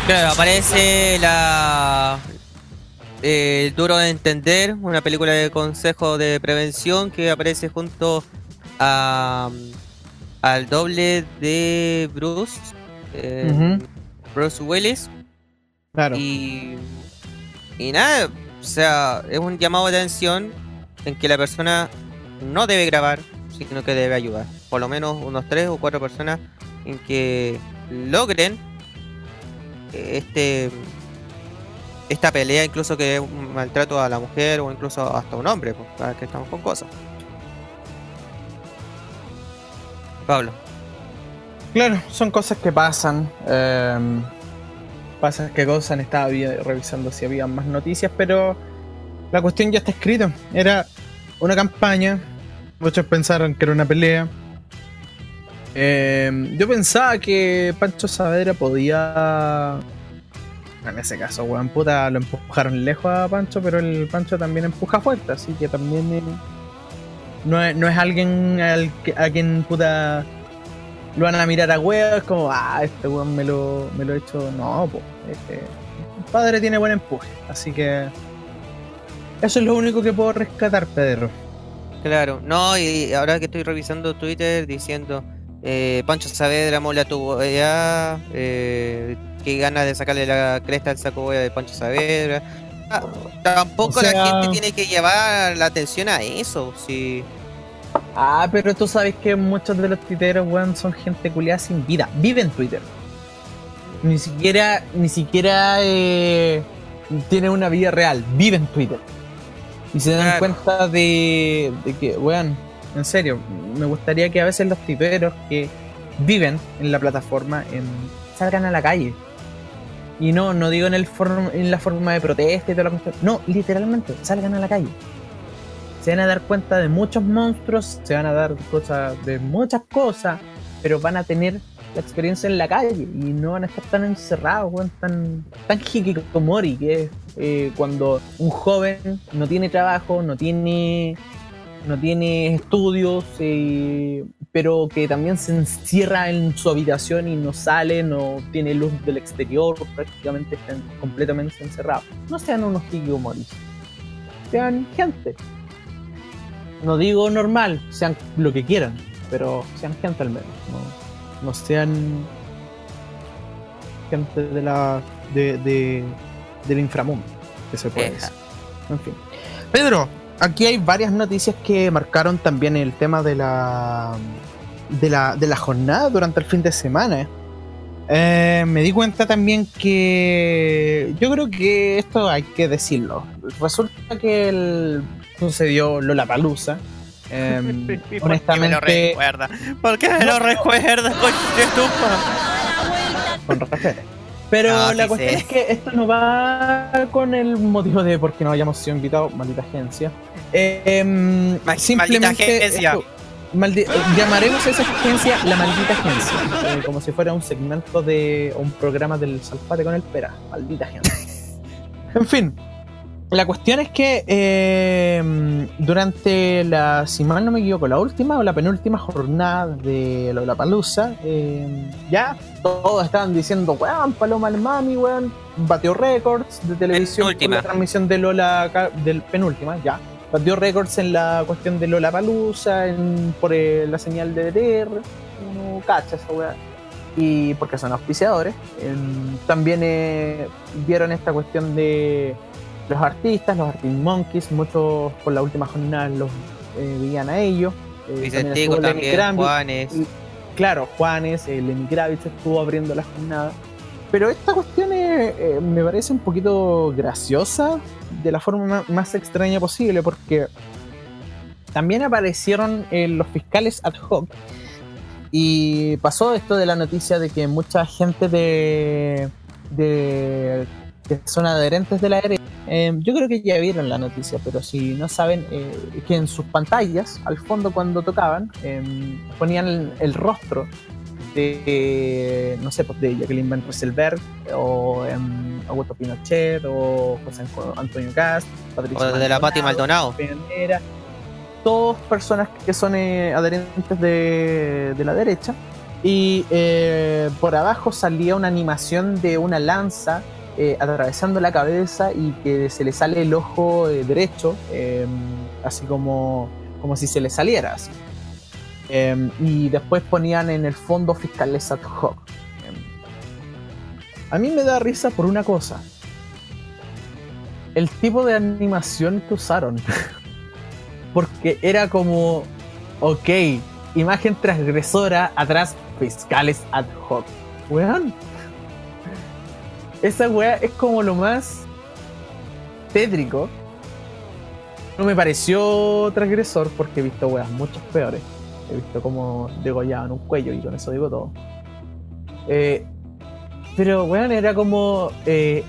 Claro, aparece la eh, Duro de Entender, una película de consejo de prevención que aparece junto a, al doble de Bruce, eh, Ujú. Bruce Willis. Claro. Y, y nada, o sea, es un llamado de atención en que la persona no debe grabar, sino que debe ayudar. Por lo menos unos tres o cuatro personas en que logren este esta pelea, incluso que es un maltrato a la mujer o incluso hasta un hombre, pues, para que estamos con cosas. Pablo. Claro, son cosas que pasan. em, pasan que cosas. Estaba vi- revisando si había más noticias, pero la cuestión ya está escrita. Era una campaña. Muchos pensaron que era una pelea. Em, yo pensaba que Pancho Saavedra podía. En ese caso, weón, puta, lo empujaron lejos a Pancho, pero el Pancho también empuja fuerte, así que también eh, no, es, no es alguien al a quien puta lo van a mirar a huevo, es como, ah, este weón me lo, me lo he hecho. No, pues, este, padre tiene buen empuje, así que eso es lo único que puedo rescatar, Pedro. Claro, no, y ahora que estoy revisando Twitter diciendo eh, Pancho Saavedra mola tu boya, eh, que ganas de sacarle la cresta al saco de Pancho Saavedra. Ah, tampoco O sea- la gente tiene que llevar la atención a eso, sí. Ah, pero tú sabes que muchos de los tuiteros, weón, son gente culiada sin vida. Viven Twitter. Ni siquiera, ni siquiera eh, tienen una vida real. Viven Twitter. Y se dan Claro. cuenta de, de que, weón, en serio, me gustaría que a veces los tuiteros que viven en la plataforma en, salgan a la calle. Y no, no digo en, el form- en la forma de protesta y toda la cuestión. No, literalmente, salgan a la calle. Se van a dar cuenta de muchos monstruos, se van a dar cosas de muchas cosas, pero van a tener la experiencia en la calle y no van a estar tan encerrados, weón, tan, tan hikikomori, que es eh, cuando un joven no tiene trabajo, no tiene, no tiene estudios, eh, pero que también se encierra en su habitación y no sale, no tiene luz del exterior, prácticamente están completamente encerrados. No sean unos hikikomoris, sean gente. No digo normal, sean lo que quieran, pero sean gente al menos. No, no sean gente de la de, de- del inframundo, que se puede decir. En fin. Pedro, aquí hay varias noticias que marcaron también el tema de la de la, de la jornada durante el fin de semana. Eh, me di cuenta también que yo creo que esto hay que decirlo. Resulta que el, sucedió Lollapalooza. Eh, honestamente, recuerda? ¿Por qué me lo recuerda, con respeto. Pero No, la sí cuestión sé. es que esto no va con el motivo de por qué no hayamos sido invitados, maldita agencia. Eh, em, Ma- simplemente maldita agencia. esto- maldi- llamaremos a esa agencia la maldita agencia, eh, como si fuera un segmento de un programa del Salpate con el Pera, maldita agencia. en fin, la cuestión es que eh, durante la, si mal no me equivoco, la última o la penúltima jornada de Lollapalooza, eh, ya todos estaban diciendo, weón, Paloma al Mami, weón, batió récords de televisión por la transmisión de Lola, del penúltima, ya. Batió récords en la cuestión de Lollapalooza, en, por eh, la señal de DDR, uno cacha esa weá y porque son auspiciadores. Em, también eh, vieron esta cuestión de los artistas, los Arctic Monkeys, muchos por la última jornada los eh, veían a ellos. Eh, Vicentico también, Juanes. y- Claro, Juanes, eh, Lenny Kravitz estuvo abriendo la jornada. Pero esta cuestión eh, eh, me parece un poquito graciosa de la forma ma- más extraña posible porque también aparecieron eh, los fiscales ad hoc y pasó esto de la noticia de que mucha gente de, de que son adherentes de la derecha, eh, yo creo que ya vieron la noticia, pero si no saben, eh, que en sus pantallas, al fondo cuando tocaban, eh, ponían el, el rostro de, no sé, pues de Jacqueline Van Rieselberg, o em, Augusto Pinochet, o José Antonio Cast, Patricia O de la Pati Maldonado. Peñera, todas personas que son eh, adherentes de, de la derecha. Y eh, por abajo salía una animación de una lanza eh, atravesando la cabeza y que se le sale el ojo eh, derecho, eh, así como, como si se le saliera. Así. Eh, y después ponían en el fondo fiscales ad hoc. Eh, a mí me da risa por una cosa. El tipo de animación que usaron. Porque era como, ok, imagen transgresora, atrás fiscales ad hoc. Weón. Esa weá es como lo más tétrico. No me pareció transgresor porque he visto weas muchas peores. He visto como degollaban un cuello y con eso digo todo. Eh, pero weón, era como eh,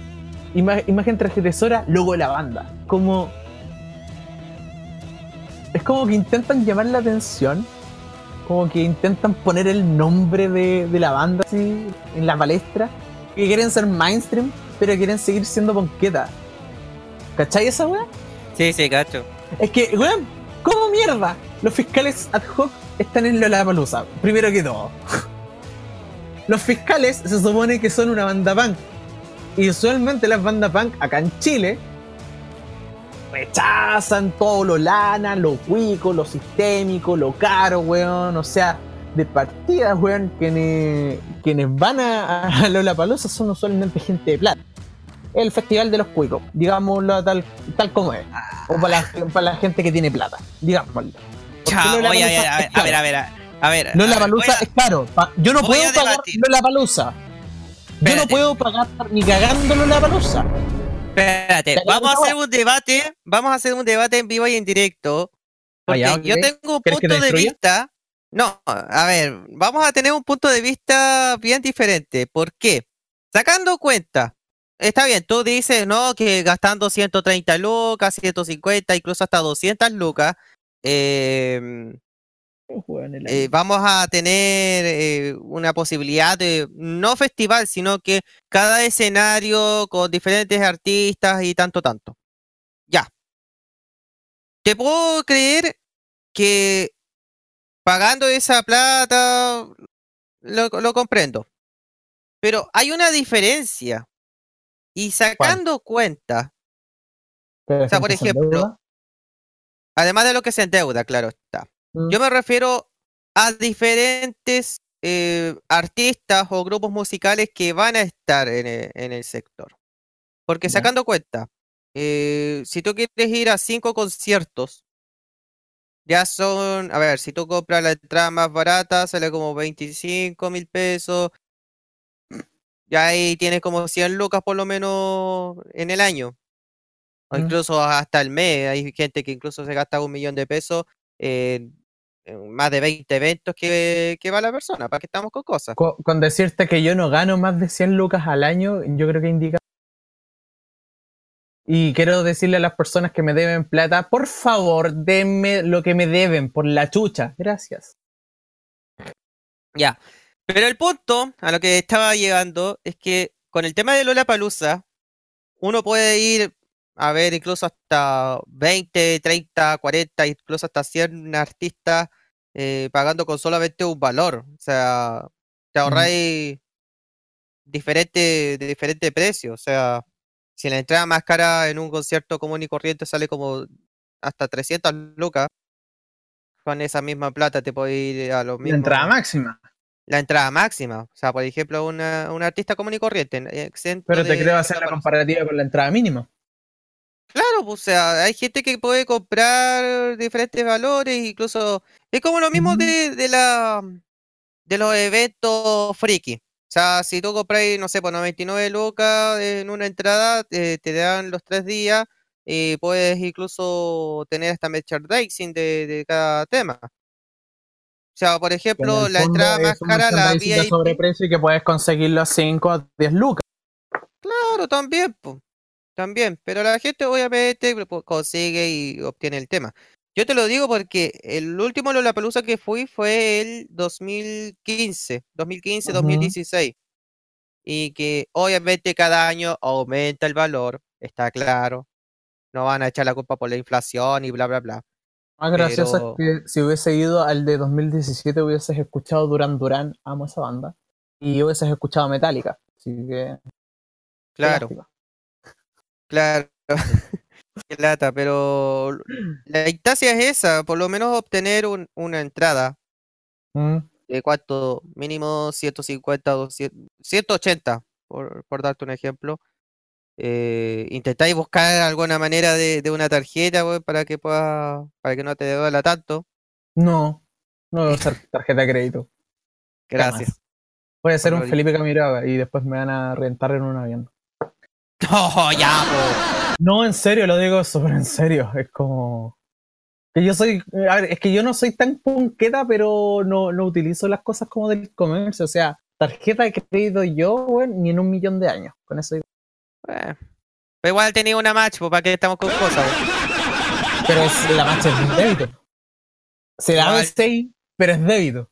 ima- imagen transgresora, logo de la banda. Como es como que intentan llamar la atención, como que intentan poner el nombre de, de la banda así en la palestra, que quieren ser mainstream, pero quieren seguir siendo ponqueta. ¿Cachai esa weá? Sí, sí, cacho. Es que, weón, ¿cómo mierda? Los fiscales ad hoc están en Lollapalooza, primero que todo. Los fiscales se supone que son una banda punk. Y usualmente las bandas punk acá en Chile rechazan todo lo lana, lo cuico, lo sistémico, lo caro, weón. O sea, de partida, weón, quienes, quienes van a, a Lollapalooza son usualmente gente de plata. El festival de los cuicos, digámoslo tal, tal como es. O para la, para la gente que tiene plata, digámoslo. Porque Chao, oye, a ver, a ver, a ver, a ver, a ver. Lola Palusa es caro. Yo no puedo pagar. Lola Palusa. Yo no puedo pagar ni cagando Lola Palusa. Espérate, vamos a hacer un debate, vamos a hacer un debate en vivo y en directo. Porque Ah, ya, ok. yo tengo un ¿Quieres que te punto de vista. No, a ver, vamos a tener un punto de vista bien diferente. ¿Por qué? Sacando cuenta está bien, tú dices, ¿no? Que gastando 130 lucas, 150, incluso hasta 200 lucas, eh, eh, vamos a tener eh, una posibilidad de, no festival, sino que cada escenario con diferentes artistas y tanto, tanto. Ya. Te puedo creer que pagando esa plata, lo, lo comprendo. Pero hay una diferencia. Y sacando cuenta, o sea, por ejemplo, además de lo que se endeuda, claro está. Mm. Yo me refiero a diferentes eh, artistas o grupos musicales que van a estar en e- en el, sector. Porque sacando cuenta, eh, si tú quieres ir a cinco conciertos, ya son, a ver, si tú compras la entrada más barata, sale como 25 mil pesos. Ya ahí tienes como 100 lucas por lo menos en el año. O Mm. incluso hasta el mes. Hay gente que incluso se gasta un millón de pesos en, en más de 20 eventos que, que va la persona. ¿Para qué estamos con cosas? Co- Con, decirte que yo no gano más de 100 lucas al año, yo creo que indica. Y quiero decirle a las personas que me deben plata, por favor, denme lo que me deben por la chucha. Gracias. Ya. Pero el punto a lo que estaba llegando es que con el tema de Lollapalooza, uno puede ir a ver incluso hasta 20, 30, 40, incluso hasta 100 artistas eh, pagando con solamente un valor. O sea, te ahorráis diferente, de diferente precio. O sea, si la entrada más cara en un concierto común y corriente sale como hasta 300 lucas, con esa misma plata te puedes ir a los La mismos entrada máxima. la entrada máxima. O sea, por ejemplo, una, un artista común y corriente, Pero te creo hacer la comparativa con la entrada mínima. Claro, pues, o sea, hay gente que puede comprar diferentes valores, incluso es como lo mismo de, de la de los eventos friki. O sea, si tú compras, no sé, por 99 lucas en una entrada, eh, te dan los tres días y puedes incluso tener hasta merchandising de, de cada tema. O sea, por en ejemplo, el la entrada más cara, la VIP. sobreprecio y que puedes conseguirlo a 5 a 10 lucas. Claro, también, po, también, pero la gente obviamente pues, consigue y obtiene el tema. Yo te lo digo porque el último Lollapalooza que fui fue el 2015, 2015, Ujú. 2016. Y que obviamente cada año aumenta el valor, está claro. No van a echar la culpa por la inflación y bla, bla, bla. Más gracioso es que si hubiese ido al de 2017 hubieses escuchado Duran Duran, amo esa banda, y hubieses escuchado Metallica. Así que. Claro, claro. Qué lata, pero la instancia es esa, por lo menos obtener un- una entrada Mm, de cuánto, mínimo 150, 200, 180, por, por darte un ejemplo. Eh, intentáis buscar alguna manera de, de una tarjeta, weón, para que pueda, para que no te duela tanto. No, no voy a usar tarjeta de crédito. Gracias. Voy a ser un. Felipe Camiroaga y después me van a rentar en un avión. No, ya, po. No, en serio, lo digo súper en serio. Es como. Que yo soy. A ver, es que yo no soy tan punqueta, pero no, no utilizo las cosas como del comercio. O sea, tarjeta de crédito yo, weón, ni en un millón de años. Con eso digo. Eh, Pero igual tenía una match, pues, para que estamos con cosas. Pero es, la marcha es un débito. Se da. BCI, pero es débito.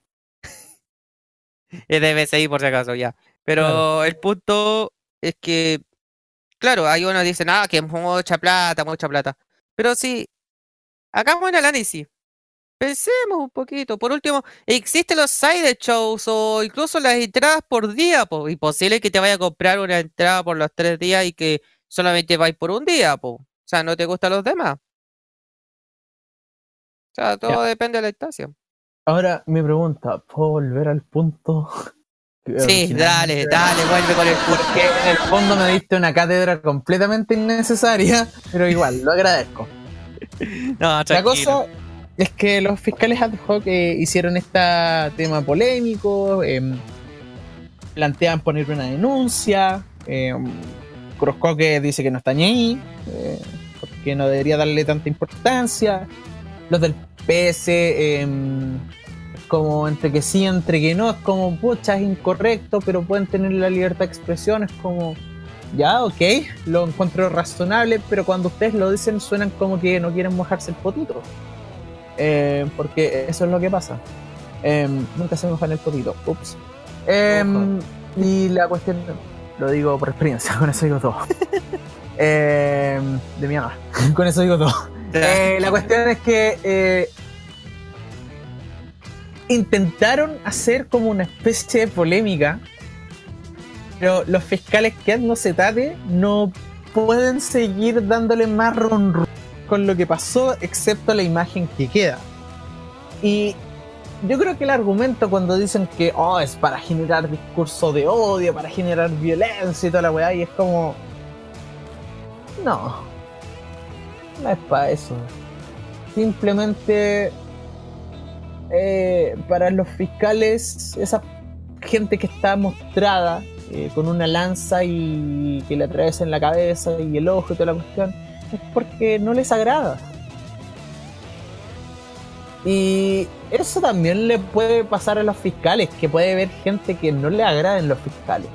Es de BCI por si acaso, ya. Pero Claro. el punto es que, claro, hay unos que dicen, ah, que es mucha plata, mucha plata. Pero sí, hagamos un análisis. Pensemos un poquito. Por último, existen los side shows o incluso las entradas por día. Po. Imposible que te vaya a comprar una entrada por los tres días y que solamente vais por un día. Po. O sea, no te gustan los demás. O sea, todo depende de la instancia. Ahora, mi pregunta, ¿puedo volver al punto? Sí, dale, dale, vuelve con el Porque en el fondo me diste una cátedra completamente innecesaria, pero igual, lo agradezco. No, La cosa es que los fiscales ad hoc eh, hicieron este tema polémico, em, plantean poner una denuncia, eh, Cruzcoque dice que no está ni ahí, eh, porque no debería darle tanta importancia. Los del PS, em, como entre que sí, entre que no, es como, pucha, es incorrecto, pero pueden tener la libertad de expresión, es como, ya, ok, lo encuentro razonable, pero cuando ustedes lo dicen suenan como que no quieren mojarse el potito. Eh, porque eso es lo que pasa. Em, nunca se mojan el potito. Ups. Em, y la cuestión, lo digo por experiencia, con eso digo todo. Em, de mi mamá, con eso digo todo. Eh, la cuestión es que eh, intentaron hacer como una especie de polémica, pero los fiscales que no se tate no pueden seguir dándole más ron con lo que pasó, excepto la imagen que queda. Y yo creo que el argumento cuando dicen que oh, es para generar discurso de odio, para generar violencia y toda la weá, y es como. No. No es para eso. Simplemente. Eh, para los fiscales, esa gente que está mostrada eh, con una lanza y que le atraviesa en la cabeza y el ojo y toda la cuestión, es porque no les agrada. Y eso también le puede pasar a los fiscales, que puede haber gente que no le agraden los fiscales.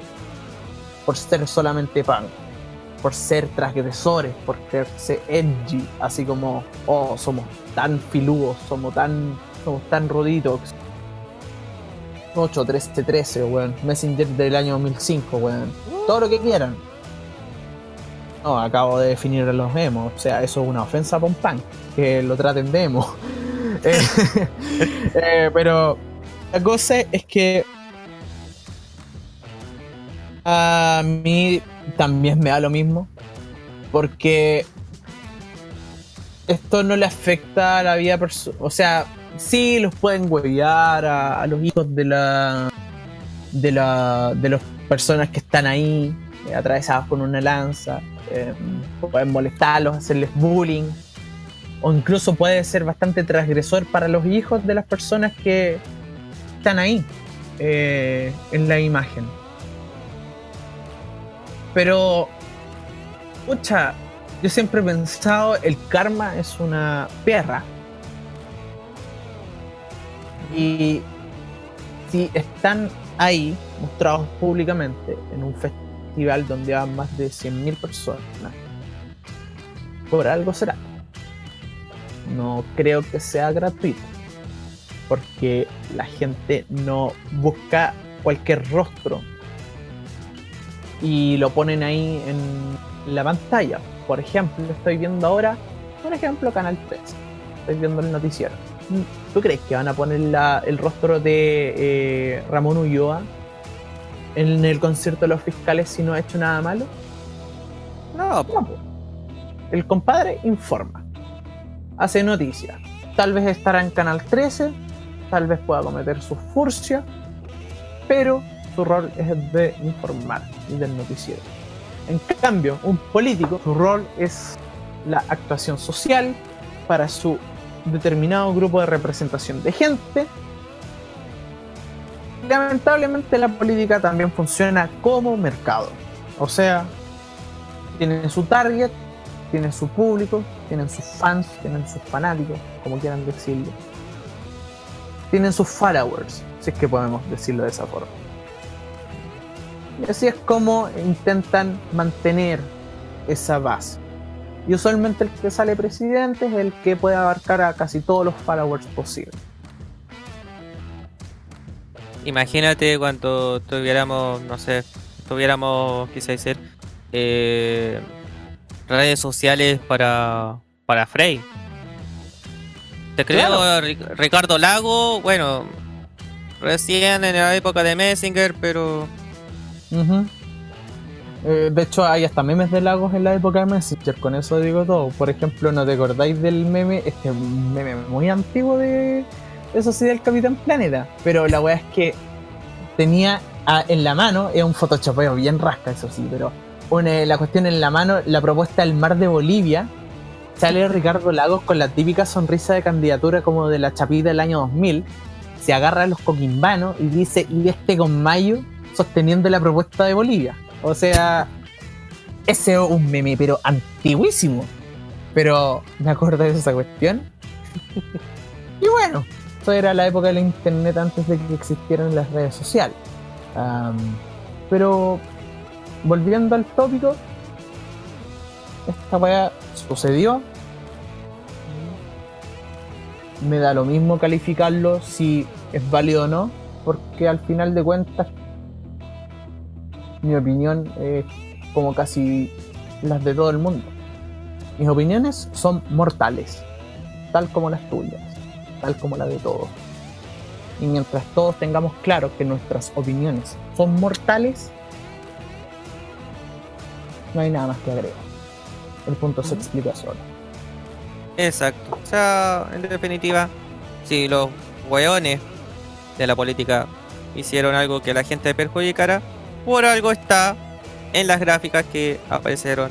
Por ser solamente pan. Por ser transgresores, por serse edgy. Así como, oh, somos tan filudos, somos tan, somos tan ruditos. 8, 13, 13, weón. Messenger del año 2005, weón. Todo lo que quieran. No, acabo de definir los emos. O sea, eso es una ofensa un punk. Que lo traten de. Eh, eh, pero la cosa es que a mí también me da lo mismo. Porque esto no le afecta a la vida personal. O sea, sí los pueden huevear a, los hijos de la. de la. de las personas que están ahí, eh, atravesados con una lanza. eh, pueden molestarlos, hacerles bullying. O incluso puede ser bastante transgresor para los hijos de las personas que están ahí eh, en la imagen. Pero, pucha, yo siempre he pensado el karma es una perra. Y si están ahí, mostrados públicamente, en un festival donde van más de 100.000 personas, por algo será. No creo que sea gratuito, porque la gente no busca cualquier rostro y lo ponen ahí en la pantalla. Por ejemplo, estoy viendo ahora, por ejemplo, Canal 3. Estoy viendo el noticiero. ¿Tú crees que van a poner la- el rostro de eh, Ramón Ulloa en el concierto de los fiscales si no ha hecho nada malo? No. No. El compadre informa, hace noticias. Tal vez estará en Canal 13, tal vez pueda cometer su furcia, pero su rol es el de informar y del noticiero. En cambio, un político, su rol es la actuación social para su determinado grupo de representación de gente. Lamentablemente la política también funciona como mercado. O sea, tienen su target, tienen su público, tienen sus fans, tienen sus fanáticos, como quieran decirlo. Tienen sus followers, si es que podemos decirlo de esa forma. Y así es como intentan mantener esa base. Y usualmente el que sale presidente es el que puede abarcar a casi todos los followers posibles. Imagínate cuando tuviéramos, no sé, tuviéramos, quise decir, eh, redes sociales para, para Frey. Te creo, Claro. Ri- Ricardo Lago, bueno, recién en la época de Messenger, pero Ujú. Eh, de hecho, hay hasta memes de lagos en la época de Messenger, con eso digo todo. Por ejemplo, ¿no te acordáis del meme? Este meme muy antiguo de. Eso sí, del Capitán Planeta. Pero la weá es que tenía en la mano, es un photoshopeo bien rasca, eso sí, pero pone la cuestión en la mano, la propuesta del mar de Bolivia. Sale Ricardo Lagos con la típica sonrisa de candidatura como de la chapita del año 2000. Se agarra a los coquimbanos y dice, y este con Mayo sosteniendo la propuesta de Bolivia. O sea, ese es un meme, pero antiguísimo. Pero me acuerdo de esa cuestión. y bueno, eso era la época del internet antes de que existieran las redes sociales. Pero volviendo al tópico, esta weá sucedió. Me da lo mismo calificarlo si es válido o no, porque al final de cuentas mi opinión es como casi las de todo el mundo. Mis opiniones son mortales, tal como las tuyas, tal como la de todos. Y mientras todos tengamos claro que nuestras opiniones son mortales, no hay nada más que agregar. El punto se explica solo. Exacto. O sea, en definitiva, si los weones de la política hicieron algo que la gente perjudicara, por algo está en las gráficas que aparecieron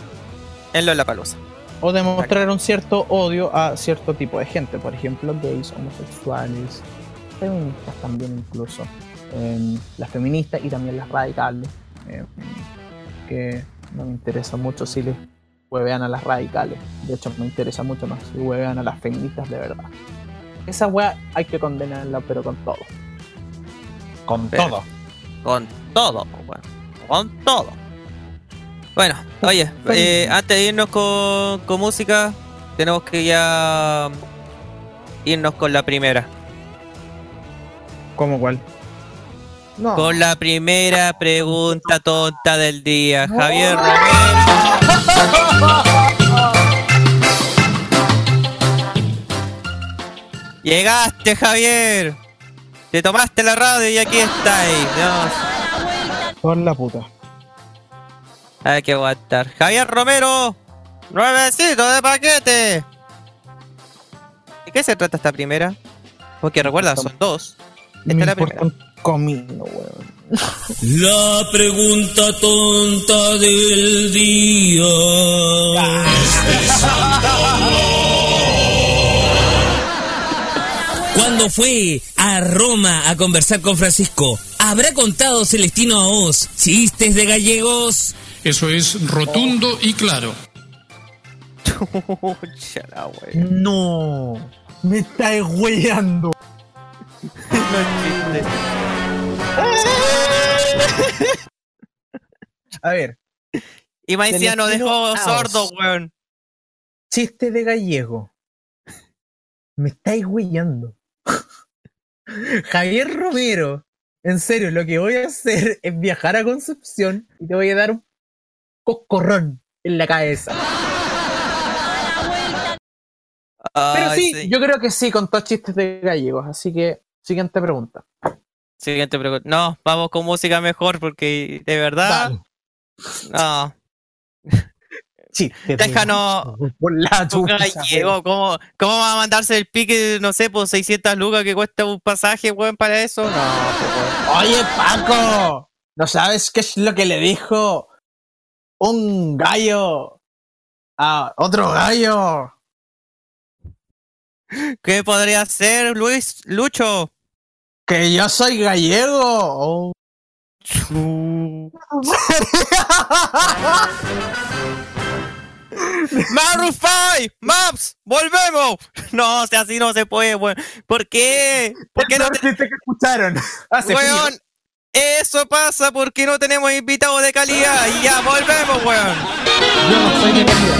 en Lollapalooza. O demostrar un cierto odio a cierto tipo de gente, por ejemplo, gays, homosexuales, feministas también incluso, em, las feministas y también las radicales, em, que no me interesa mucho si les huevean a las radicales, de hecho me interesa mucho más si huevean a las feministas de verdad. Esa wea hay que condenarla, pero con todo. Con Pero- todo. Con todo, weón. Con todo. Bueno, oye, eh, antes de irnos con, con música, tenemos que ya irnos con la primera. ¿Cómo cuál? No. Con la primera pregunta tonta del día. Javier Romero. Llegaste, Javier. Te tomaste la radio y aquí estáis. No, Por la puta. hay que aguantar. Javier Romero. Nuevecito de paquete. ¿De qué se trata esta primera? Porque recuerda, son dos. Esta Me es la primera. comino, weón. La pregunta tonta del día. Cuando fue a Roma a conversar con Francisco, ¿habrá contado Celestino a Oz chistes de gallegos? Eso es rotundo y claro. No. Me estáis weyando. A ver, Y Maiciano Celestino dejó sordo, weón. chiste de gallego. Me estáis weyando. Javier Romero. En serio, lo que voy a hacer es viajar a Concepción y te voy a dar un coscorrón en la cabeza. Pero sí, yo creo que sí, con todos chistes de gallegos. Así que, siguiente pregunta. Siguiente pregunta. No, vamos con música mejor porque de verdad. Dale. No. Chiste. de- Déjanos. Por la chucha, gallego, ¿cómo, ¿Cómo va a mandarse el pique, no sé, por 600 lucas que cuesta un pasaje, weón, para eso? No. Oye, Paco, ¿no sabes qué es lo que le dijo un gallo a otro gallo? ¿Qué podría ser, Luis? Lucho. Que yo soy gallego. Oh. Maroon 5, Maps, volvemos. No, o sea, así no se puede, weón. ¿Por qué? ¿Por qué no te... que escucharon? Hace Weón, eso pasa porque no tenemos invitados de calidad. Y ya, volvemos, weón. Yo no soy de calidad.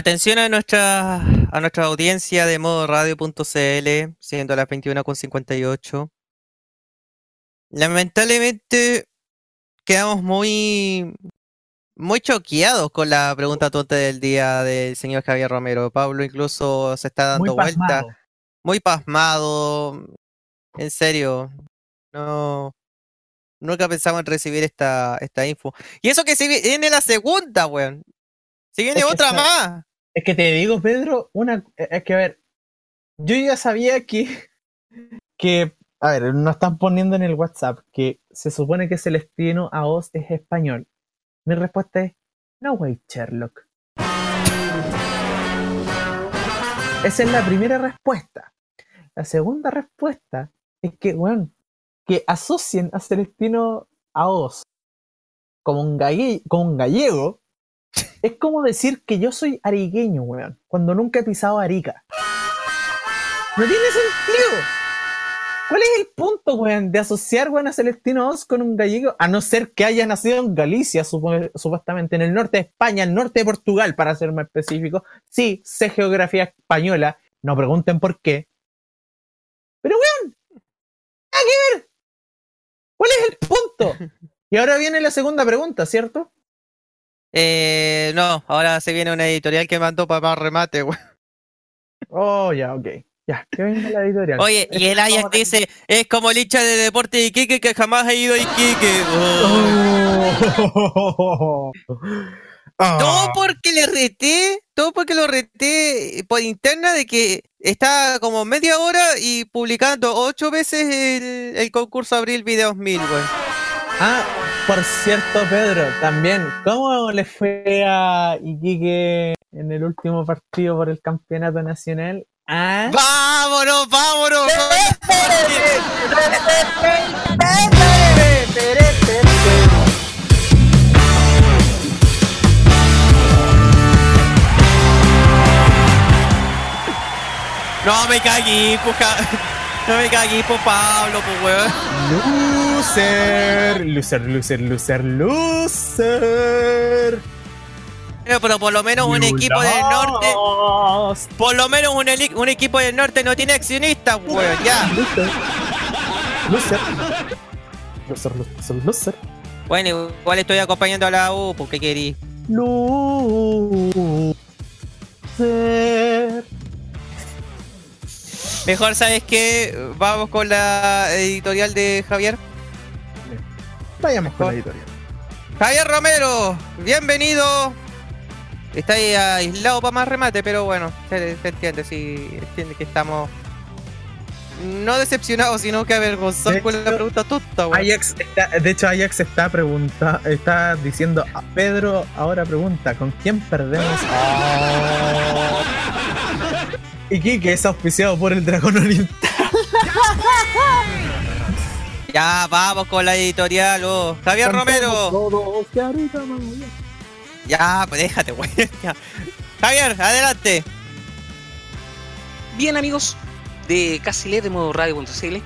Atención a nuestra, a nuestra audiencia de modo radio.cl, siendo las 21.58. Lamentablemente quedamos muy, muy choqueados con la pregunta tonta del día del señor Javier Romero. Pablo incluso se está dando Muy vuelta. pasmado. Muy pasmado. En serio. No. Nunca pensamos en recibir esta, esta info. Y eso que se vi- viene la segunda, weón. Si viene Es otra más. Es que te digo, Pedro, una es que a ver, yo ya sabía que que a ver, nos están poniendo en el WhatsApp que se supone que Celestino Aos es español. Mi respuesta es no way, Sherlock. Esa es la primera respuesta. La segunda respuesta es que, bueno, que asocien a Celestino un, galle- como un gallego es como decir que yo soy ariqueño, weón, cuando nunca he pisado Arica. No tiene sentido. ¿Cuál es el punto, weón, de asociar, weón, a Celestino Oz con un gallego? A no ser que haya nacido en Galicia, supuestamente, en el norte de España, el norte de Portugal, para ser más específico. Sí, sé geografía española. No pregunten por qué. Pero, weón, nada que ver. ¿Cuál es el punto? Y ahora viene la segunda pregunta, ¿cierto? Eh, no, ahora se viene una editorial que mandó para más remate, weón. Oh, ya, ok. Ya, que venga la editorial. Oye, y el Ajax dice, es como el hincha de deporte de Iquique que jamás ha ido a Iquique. Oh. Ah. Todo porque le reté, todo porque lo reté por interna de que está como media hora y publicando ocho veces el, el concurso Abril Videos 1000, güey. Ah, por cierto, Pedro, también, ¿cómo le fue a Iquique en el último partido por el campeonato nacional? Ah, ¡Vámonos, vámonos! No me cagué, pues, no me cagué, pues, Pablo, pues, weón. loser, loser, loser, loser, loser. Pero, pero por lo menos un equipo del norte, por lo menos un, un equipo del norte no tiene accionistas, weón, ya. Loser. Loser. Loser, loser, loser. Bueno, igual estoy acompañando a la U, porque querí. Loser. Mejor, ¿sabes qué? Vamos con la editorial de Javier. Vayamos con la editorial. Javier Romero, bienvenido. Está ahí aislado para más remate, pero bueno, se, se entiende, sí, entiende que estamos no decepcionados, sino que avergonzados De con la hecho, pregunta tonta. Ajax está, de hecho, Ajax está pregunta, está diciendo a Pedro ahora pregunta, ¿con quién perdemos? Ah. Y Kike es auspiciado por el dragón oriental. Ya, vamos con la editorial, oh. Javier Romero. Ya. Ya, pues déjate, güey. Ya. Javier, adelante. Bien amigos de Casilet de modo radio.cl,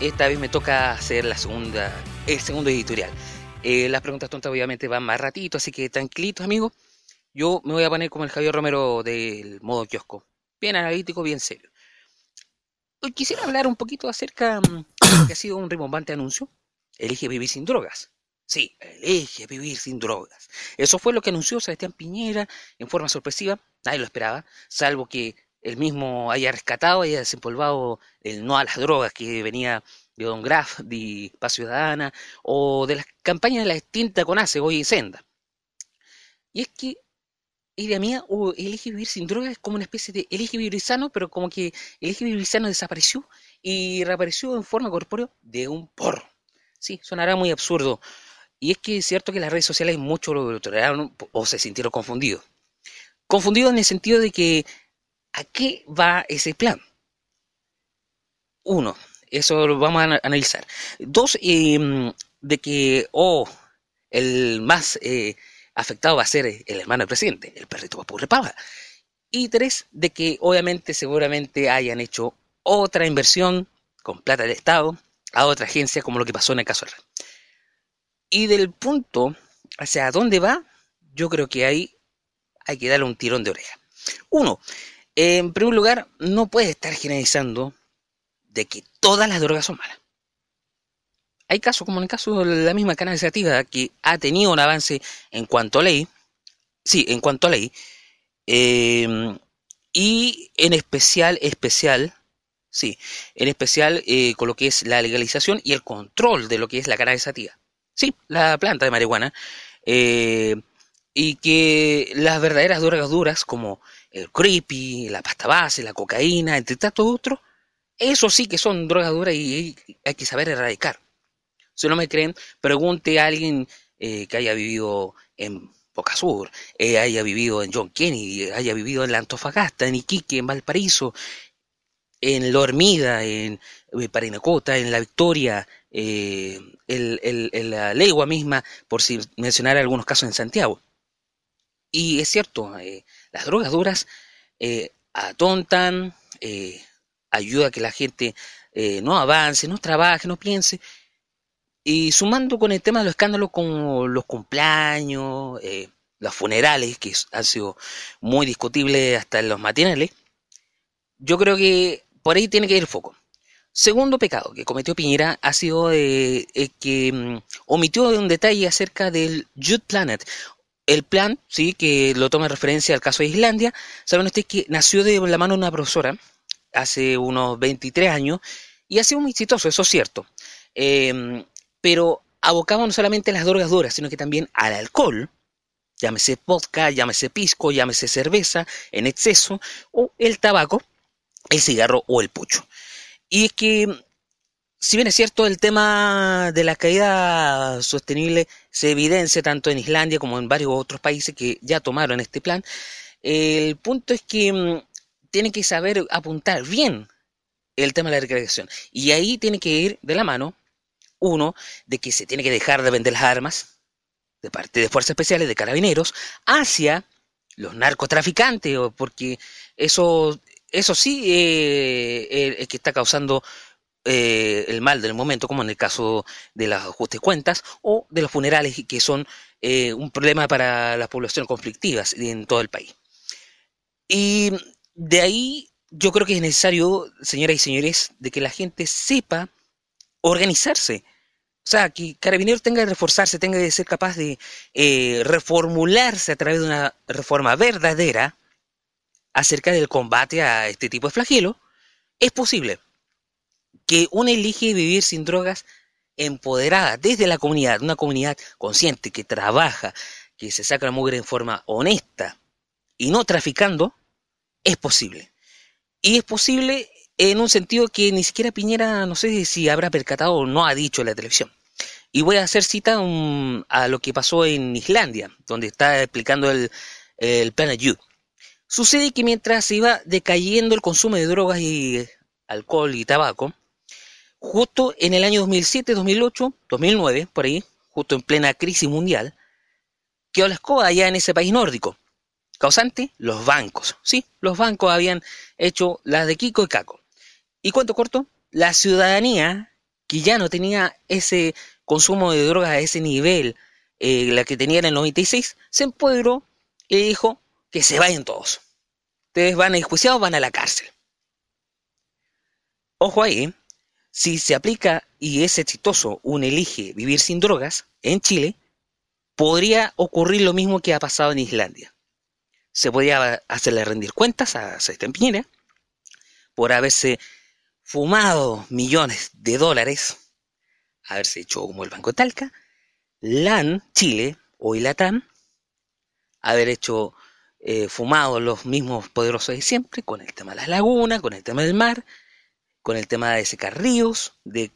esta vez me toca hacer la segunda, el segundo editorial. Eh, las preguntas tontas obviamente van más ratito, así que tranquilitos amigos. Yo me voy a poner como el Javier Romero del modo kiosco. Bien analítico, bien serio. Hoy quisiera hablar un poquito acerca mm, de lo que ha sido un rimbombante anuncio. Elige vivir sin drogas. Sí, elige vivir sin drogas. Eso fue lo que anunció Sebastián Piñera en forma sorpresiva. Nadie lo esperaba, salvo que él mismo haya rescatado, haya desempolvado el no a las drogas que venía de Don Graf, de Paz Ciudadana, o de las campañas de la extinta CONACE, hoy en Senda. Y es que, idea mía, o elige vivir sin drogas es como una especie de elige vivir sano, pero como que elige vivir sano desapareció y reapareció en forma corpórea de un porro. Sí, sonará muy absurdo. Y es que es cierto que las redes sociales muchos lo toleraron o se sintieron confundidos. Confundidos en el sentido de que ¿A qué va ese plan? Uno, eso lo vamos a ana- analizar. Dos, eh, de que, oh, el más eh, afectado va a ser el hermano del presidente, el perrito papurre pava. Y tres, de que obviamente seguramente hayan hecho otra inversión con plata del Estado a otra agencia como lo que pasó en el caso del. Y del punto hacia dónde va, yo creo que ahí hay que darle un tirón de oreja. Uno, en primer lugar, no puedes estar generalizando de que todas las drogas son malas. Hay casos, como en el caso de la misma canal iniciativa, que ha tenido un avance en cuanto a ley, sí, en cuanto a ley, eh, y en especial, especial, sí, en especial eh, con lo que es la legalización y el control de lo que es la cannabis sativa. Sí, la planta de marihuana. eh, y que las verdaderas drogas duras, como el creepy, la pasta base, la cocaína, entre tantos otros, eso sí que son drogas duras y hay que saber erradicar. Si no me creen, pregunte a alguien eh, que haya vivido en Boca Sur, eh, haya vivido en John Kennedy, haya vivido en la Antofagasta, en Iquique, en Valparaíso, en La Hormida, en eh, Parinacota, en La Victoria, eh, en la Legua misma, por si mencionar algunos casos en Santiago. Y es cierto, eh, las drogas duras eh, atontan, eh, ayuda a que la gente eh, no avance, no trabaje, no piense. Y sumando con el tema de los escándalos como los cumpleaños, eh, los funerales, que han sido muy discutibles hasta en los matinales, yo creo que por ahí tiene que ir el foco. Segundo pecado que cometió Piñera ha sido eh, que mm, omitió un detalle acerca del Youth Planet. El plan, sí, que lo toma en referencia al caso de Islandia, saben ustedes que nació de la mano de una profesora hace unos 23 años y ha sido muy exitoso, eso es cierto. Eh, pero abocaba no solamente a las drogas duras, sino que también al alcohol, llámese vodka, llámese pisco, llámese cerveza en exceso, o el tabaco, el cigarro o el pucho. Y es que, si bien es cierto, el tema de la caída sostenible se evidencia tanto en Islandia como en varios otros países que ya tomaron este plan, el punto es que mm, tiene que saber apuntar bien el tema de la recreación. Y ahí tiene que ir de la mano, uno, de que se tiene que dejar de vender las armas de parte de fuerzas especiales, de carabineros, hacia los narcotraficantes, porque eso, eso sí eh, eh, es que está causando eh, el mal del momento, como en el caso de las ajustes cuentas o de los funerales, que son un problema para las poblaciones conflictivas en todo el país. Y de ahí yo creo que es necesario, señoras y señores, de que la gente sepa organizarse. O sea, que Carabineros tenga que reforzarse, tenga que ser capaz de eh, reformularse a través de una reforma verdadera acerca del combate a este tipo de flagelo, es posible que uno elige vivir sin drogas empoderada desde la comunidad, una comunidad consciente que trabaja, que se saca la mugre en forma honesta y no traficando, es posible. Y es posible en un sentido que ni siquiera Piñera, no sé si habrá percatado o no ha dicho en la televisión. Y voy a hacer cita a lo que pasó en Islandia, donde está explicando el, el Planet Youth. Sucede que mientras se iba decayendo el consumo de drogas y alcohol y tabaco, justo en el año 2007, 2008, 2009, por ahí, justo en plena crisis mundial, quedó la escoba allá en ese país nórdico. Causante, los bancos. Sí, los bancos habían hecho las de Kiko y Caco. Y cuento corto, la ciudadanía, que ya no tenía ese consumo de drogas a ese nivel, eh, la que tenía en el 96, se empoderó y dijo que se vayan todos. Ustedes van a enjuiciados, van a la cárcel. Ojo ahí, si se aplica y es exitoso un elige vivir sin drogas en Chile, podría ocurrir lo mismo que ha pasado en Islandia. Se podría hacerle rendir cuentas a Sebastián Piñera por haberse fumado millones de dólares, haberse hecho como el Banco Talca, LAN, Chile, o Latam, haber hecho eh, fumado los mismos poderosos de siempre, con el tema de las lagunas, con el tema del mar, con el tema de secar ríos, de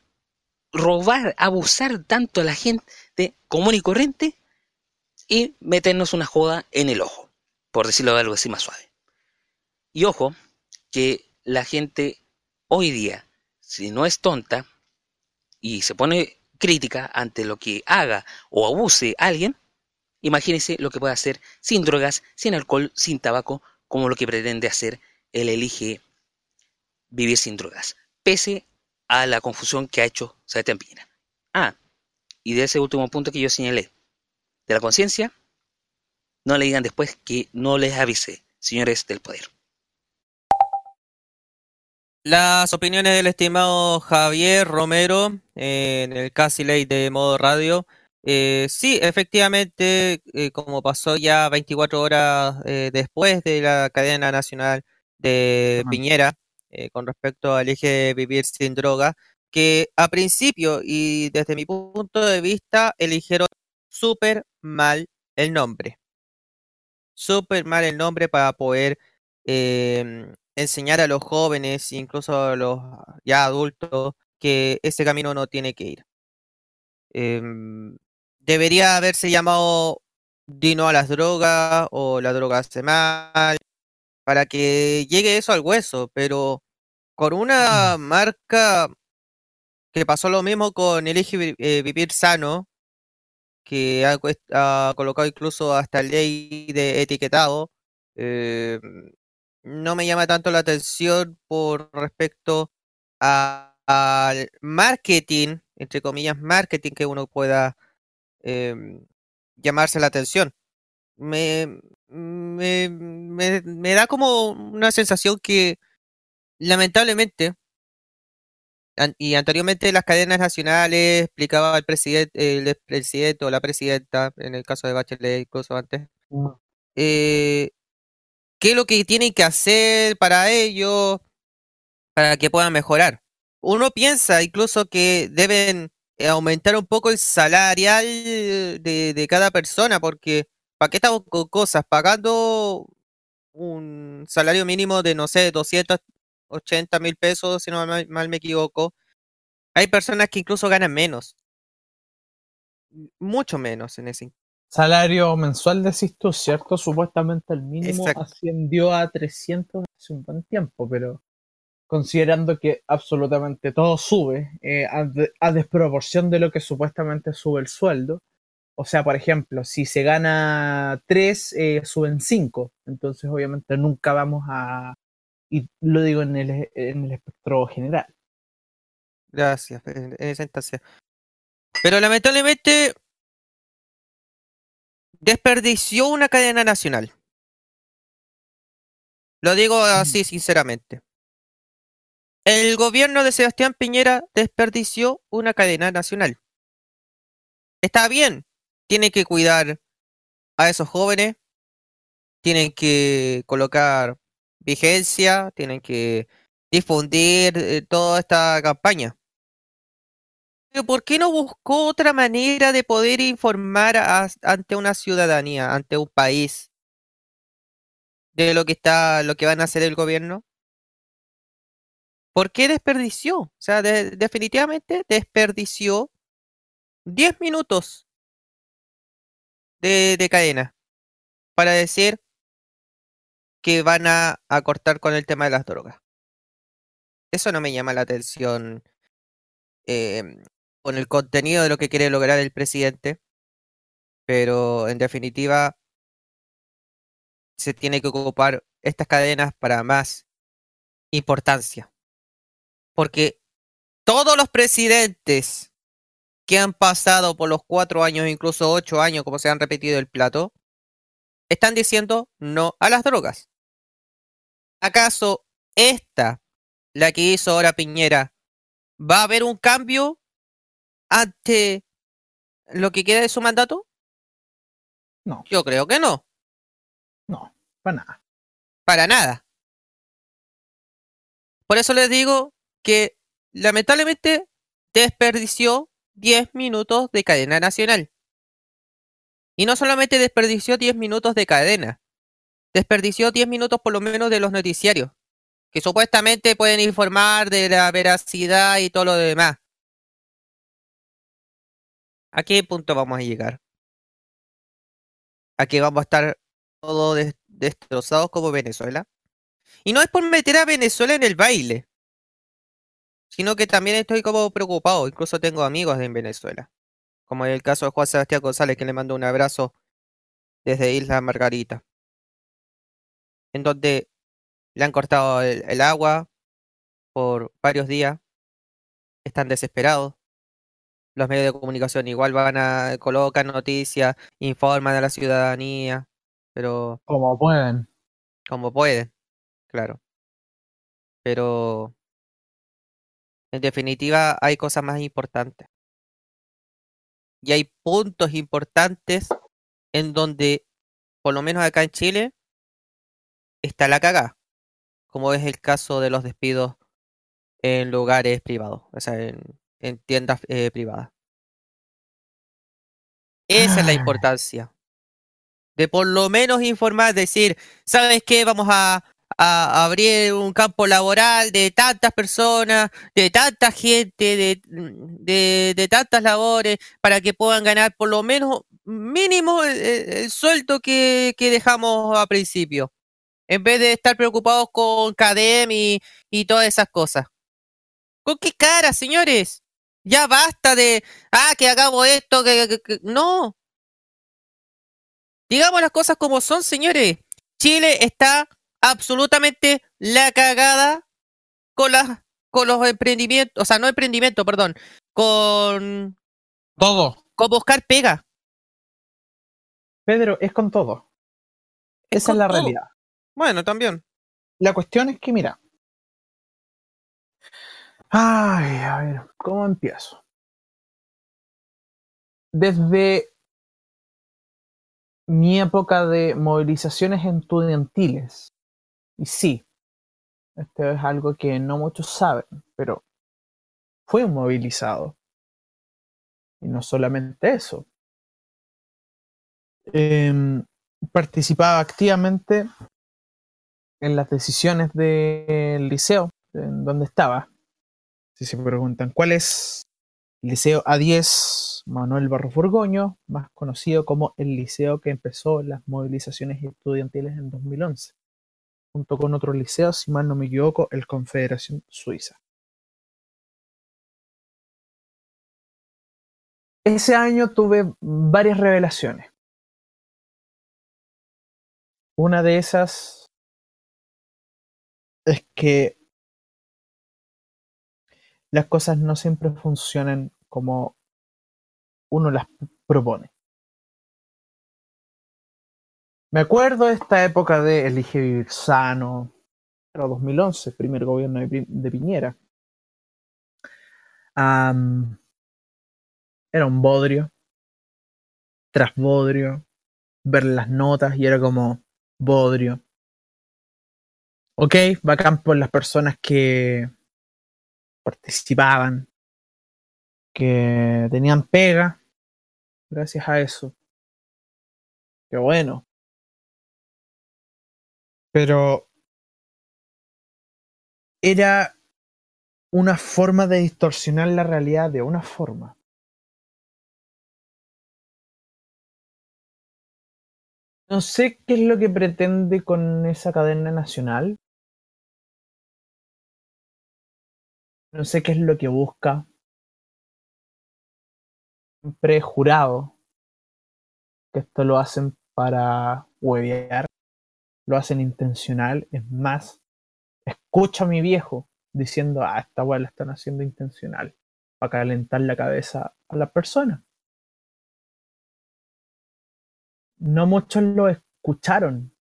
robar, abusar tanto a la gente común y corriente y meternos una joda en el ojo, por decirlo de algo así más suave. Y ojo, que la gente hoy día, si no es tonta y se pone crítica ante lo que haga o abuse alguien, imagínense lo que puede hacer sin drogas, sin alcohol, sin tabaco, como lo que pretende hacer el elige vivir sin drogas, pese a la confusión que ha hecho Sebastián Piñera. Ah, y de ese último punto que yo señalé, de la conciencia, no le digan después que no les avisé. señores del poder. Las opiniones del estimado Javier Romero eh, en el casi ley de modo radio. Eh, sí, efectivamente, eh, como pasó ya 24 horas eh, después de la cadena nacional de Ajá. Piñera eh, con respecto al eje vivir sin droga, que a principio y desde mi punto de vista eligieron súper mal el nombre. Súper mal el nombre para poder em, enseñar a los jóvenes, incluso a los ya adultos, que ese camino no tiene que ir. Em, debería haberse llamado Dino a las drogas o la droga hace mal, para que llegue eso al hueso, pero con una marca que pasó lo mismo con Elige eh, Vivir Sano, que ha, ha colocado incluso hasta ley de etiquetado, eh, no me llama tanto la atención por respecto a- al marketing, entre comillas, marketing que uno pueda em, llamarse la atención. Me, me, me, me da como una sensación que lamentablemente an- y anteriormente las cadenas nacionales explicaba el presidente, el presidente o la presidenta, en el caso de Bachelet incluso antes, eh, qué es lo que tienen que hacer para ello, para que puedan mejorar. Uno piensa incluso que deben eh, aumentar un poco el salarial de, cada persona, porque ¿para qué estamos con cosas? Pagando un salario mínimo de, no sé, 280 mil pesos, si no mal, me equivoco. Hay personas que incluso ganan menos. Mucho menos en ese. Salario mensual decís tú, ¿cierto? Supuestamente el mínimo Exacto. ascendió a 300 hace un buen tiempo, pero considerando que absolutamente todo sube eh, a, de- a desproporción de lo que supuestamente sube el sueldo. O sea, por ejemplo, si se gana 3, suben 5. Entonces, obviamente, nunca vamos a... Y lo digo en el, en el espectro general. Gracias, en esa instancia. Pero lamentablemente desperdició una cadena nacional. Lo digo así sinceramente. El gobierno de Sebastián Piñera desperdició una cadena nacional. Está bien, tiene que cuidar a esos jóvenes, tienen que colocar vigencia, tienen que difundir eh, toda esta campaña. ¿Por qué no buscó otra manera de poder informar ante una ciudadanía, ante un país, de lo que está, lo que van a hacer el gobierno? ¿Por qué desperdició? O sea, de- definitivamente desperdició 10 minutos de, de cadena para decir que van a, a cortar con el tema de las drogas. Eso no me llama la atención em, con el contenido de lo que quiere lograr el presidente, pero en definitiva se tiene que ocupar estas cadenas para más importancia. Porque todos los presidentes que han pasado por los cuatro años, incluso ocho años, como se han repetido el plato, están diciendo no a las drogas. ¿Acaso esta, la que hizo ahora Piñera, va a haber un cambio ante lo que queda de su mandato? No. Yo creo que no, No, para nada. para nada. Por eso les digo que lamentablemente desperdició 10 minutos de cadena nacional. Y no solamente desperdició 10 minutos de cadena, desperdició 10 minutos por lo menos de los noticiarios, que supuestamente pueden informar de la veracidad y todo lo demás. ¿A qué punto vamos a llegar? ¿A que vamos a estar todos des- destrozados como Venezuela? Y no es por meter a Venezuela en el baile, sino que también estoy como preocupado, incluso tengo amigos en Venezuela, como en el caso de Juan Sebastián González, que le mando un abrazo desde Isla Margarita, en donde le han cortado el agua por varios días, están desesperados. Los medios de comunicación igual van a colocan noticias, informan a la ciudadanía, pero Como pueden. como pueden, claro. Pero en definitiva hay cosas más importantes. Y hay puntos importantes en donde, por lo menos acá en Chile, está la cagada. Como es el caso de los despidos en lugares privados, o sea, en, en tiendas eh, privadas. Esa es la Ah. importancia. De por lo menos informar, decir, ¿sabes qué? Vamos a, a abrir un campo laboral de tantas personas, de tanta gente, de, de, de tantas labores, para que puedan ganar por lo menos mínimo el, el- el sueldo que, que dejamos a principio. En vez de estar preocupados con CADEM y, y todas esas cosas. ¿Con qué cara, señores? Ya basta de, ah, que hagamos esto, que, que- que- no. Digamos las cosas como son, señores. Chile está absolutamente la cagada con las con los emprendimientos, o sea, no emprendimiento, perdón, con Todo. con buscar pega. Pedro, es con todo. Es Esa es la todo. realidad. Bueno, también. La cuestión es que, mira. Ay, a ver, ¿cómo empiezo? Desde mi época de movilizaciones estudiantiles, y sí, esto es algo que no muchos saben, pero fui movilizado. Y no solamente eso. Em, participaba activamente en las decisiones del liceo, en donde estaba. Si se preguntan, ¿cuál es Liceo A10 Manuel Barro Furgoño, más conocido como el liceo que empezó las movilizaciones estudiantiles en 2011, junto con otro liceo, si mal no me equivoco, el Confederación Suiza. Ese año tuve varias revelaciones. Una de esas es que las cosas no siempre funcionan como uno las propone. Me acuerdo de esta época de Elige Vivir Sano, era 2011, primer gobierno de, Pi- de Piñera. Era un bodrio, tras bodrio, ver las notas y era como bodrio. Ok, bacán por las personas que participaban, que tenían pega, gracias a eso. Qué bueno. Pero era una forma de distorsionar la realidad de una forma. No sé qué es lo que pretende con esa cadena nacional. No sé qué es lo que busca. Siempre he jurado que esto lo hacen para huevear. Lo hacen intencional. Es más, escucho a mi viejo diciendo, ah, esta weá la están haciendo intencional. Para calentar la cabeza a las personas. No muchos lo escucharon.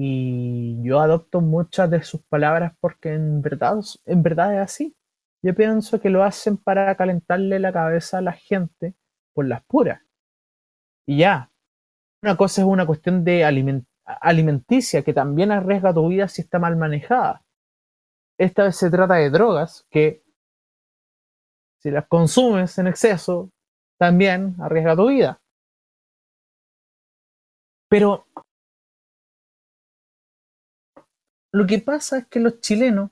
Y yo adopto muchas de sus palabras porque en verdad, en verdad es así. Yo pienso que lo hacen para calentarle la cabeza a la gente por las puras. Y ya. Una cosa es una cuestión de aliment- alimenticia que también arriesga tu vida si está mal manejada. Esta vez se trata de drogas que si las consumes en exceso también arriesga tu vida. Pero lo que pasa es que los chilenos,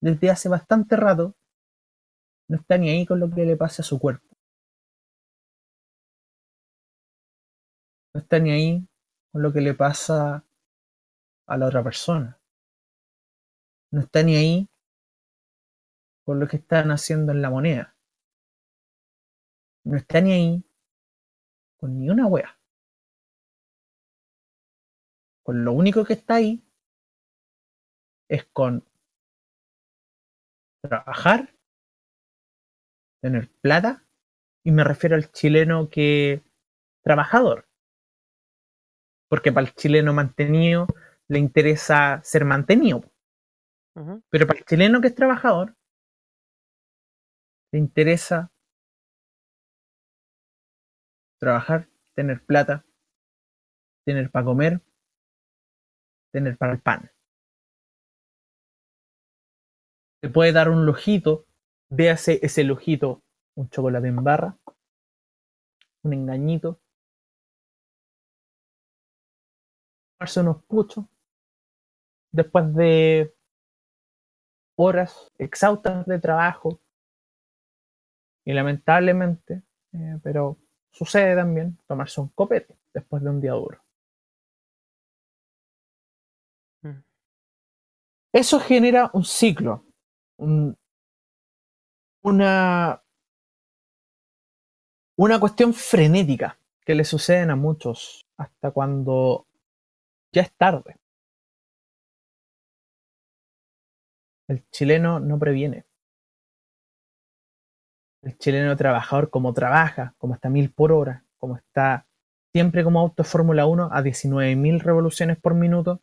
desde hace bastante rato, no están ni ahí con lo que le pasa a su cuerpo. No están ni ahí con lo que le pasa a la otra persona. No están ni ahí con lo que están haciendo en la moneda. No están ni ahí con ni una wea. Con lo único que está ahí es con trabajar, tener plata, y me refiero al chileno que trabajador. Porque para el chileno mantenido le interesa ser mantenido. Pero para el chileno que es trabajador, le interesa trabajar, tener plata, tener para comer, tener para el pan. Le puede dar un lojito, véase ese lojito, un chocolate en barra, un engañito, tomarse unos puchos, después de horas exhaustas de trabajo, y lamentablemente, eh, pero sucede también, tomarse un copete después de un día duro. Mm. Eso genera un ciclo, un- una, una cuestión frenética que le suceden a muchos hasta cuando ya es tarde. El chileno no previene. El chileno trabajador como trabaja, como está mil por hora, como está siempre como auto Fórmula 1 a 19.000 revoluciones por minuto,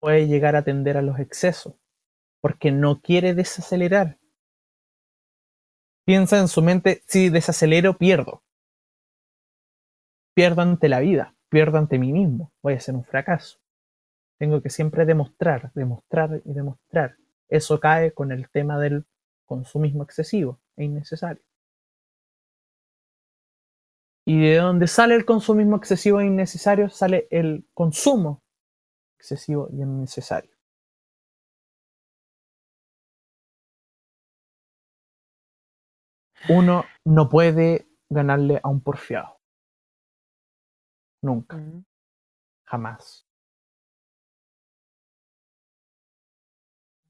puede llegar a tender a los excesos, porque no quiere desacelerar. Piensa en su mente, si desacelero, pierdo. Pierdo ante la vida, pierdo ante mí mismo, voy a ser un fracaso. Tengo que siempre demostrar, demostrar y demostrar. Eso cae con el tema del consumismo excesivo e innecesario. Y de donde sale el consumismo excesivo e innecesario, sale el consumo excesivo y innecesario. Uno no puede ganarle a un porfiado. Nunca, Ujú. jamás.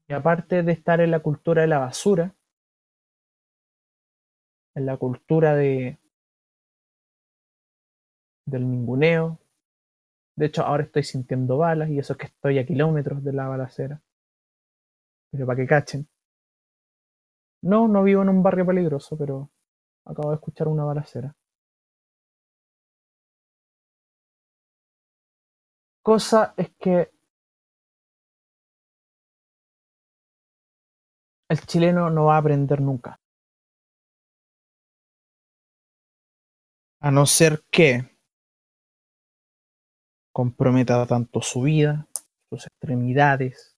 Y aparte de estar en la cultura de la basura, en la cultura de del ninguneo. De hecho, ahora estoy sintiendo balas y eso que estoy a kilómetros de la balacera. Pero para que cachen. No, no vivo en un barrio peligroso, pero acabo de escuchar una balacera. Cosa es que el chileno no va a aprender nunca. A no ser que comprometa tanto su vida, sus extremidades,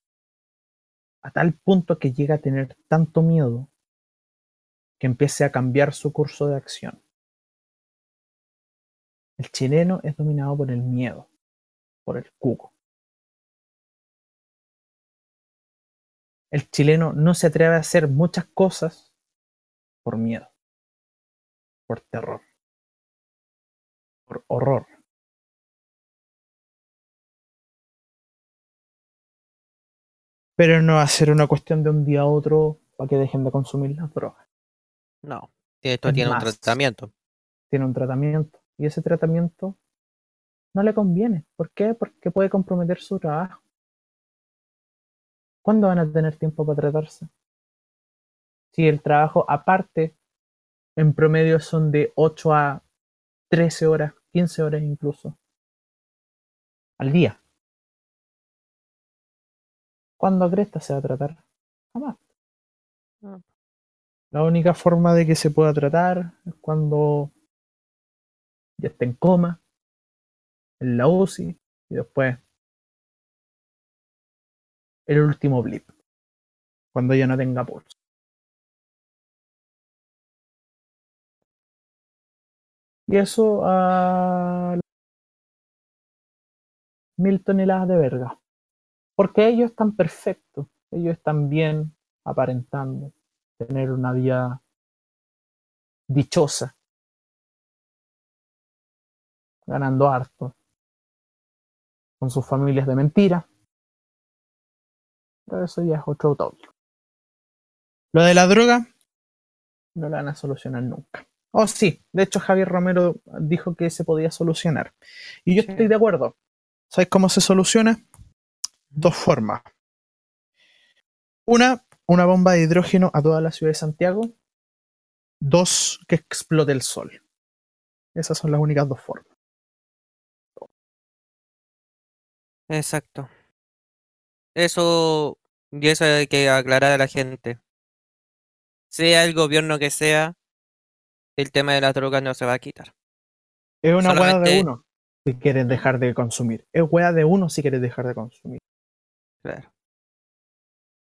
a tal punto que llega a tener tanto miedo que empiece a cambiar su curso de acción. El chileno es dominado por el miedo, por el cuco. El chileno no se atreve a hacer muchas cosas por miedo, por terror, por horror. Pero no va a ser una cuestión de un día a otro para que dejen de consumir las drogas. No. Esto Es tiene un tratamiento. Tiene un tratamiento. Y ese tratamiento no le conviene. ¿Por qué? Porque puede comprometer su trabajo. ¿Cuándo van a tener tiempo para tratarse? Si el trabajo aparte, en promedio son de 8 a 13 horas, 15 horas incluso, al día. ¿Cuándo Cresta se va a tratar? Jamás. Ah. La única forma de que se pueda tratar es cuando ya esté en coma, en la UCI y después el último blip, cuando ya no tenga pulso. Y eso a mil toneladas de verga. Porque ellos están perfectos, ellos están bien aparentando tener una vida dichosa, ganando harto, con sus familias de mentira. Pero eso ya es otro autógrafo. Lo de la droga no lo van a solucionar nunca. Oh, sí, de hecho Javier Romero dijo que se podía solucionar. Y yo Sí. estoy de acuerdo. ¿Sabes cómo se soluciona? Dos formas. Una, una bomba de hidrógeno a toda la ciudad de Santiago. Dos, que explote el sol. Esas son las únicas dos formas. Exacto. Eso, y eso hay que aclarar a la gente. Sea el gobierno que sea, el tema de las drogas no se va a quitar. Es una hueá de Solamente- uno si quieres dejar de consumir. Es hueá de uno si quieres dejar de consumir. Claro.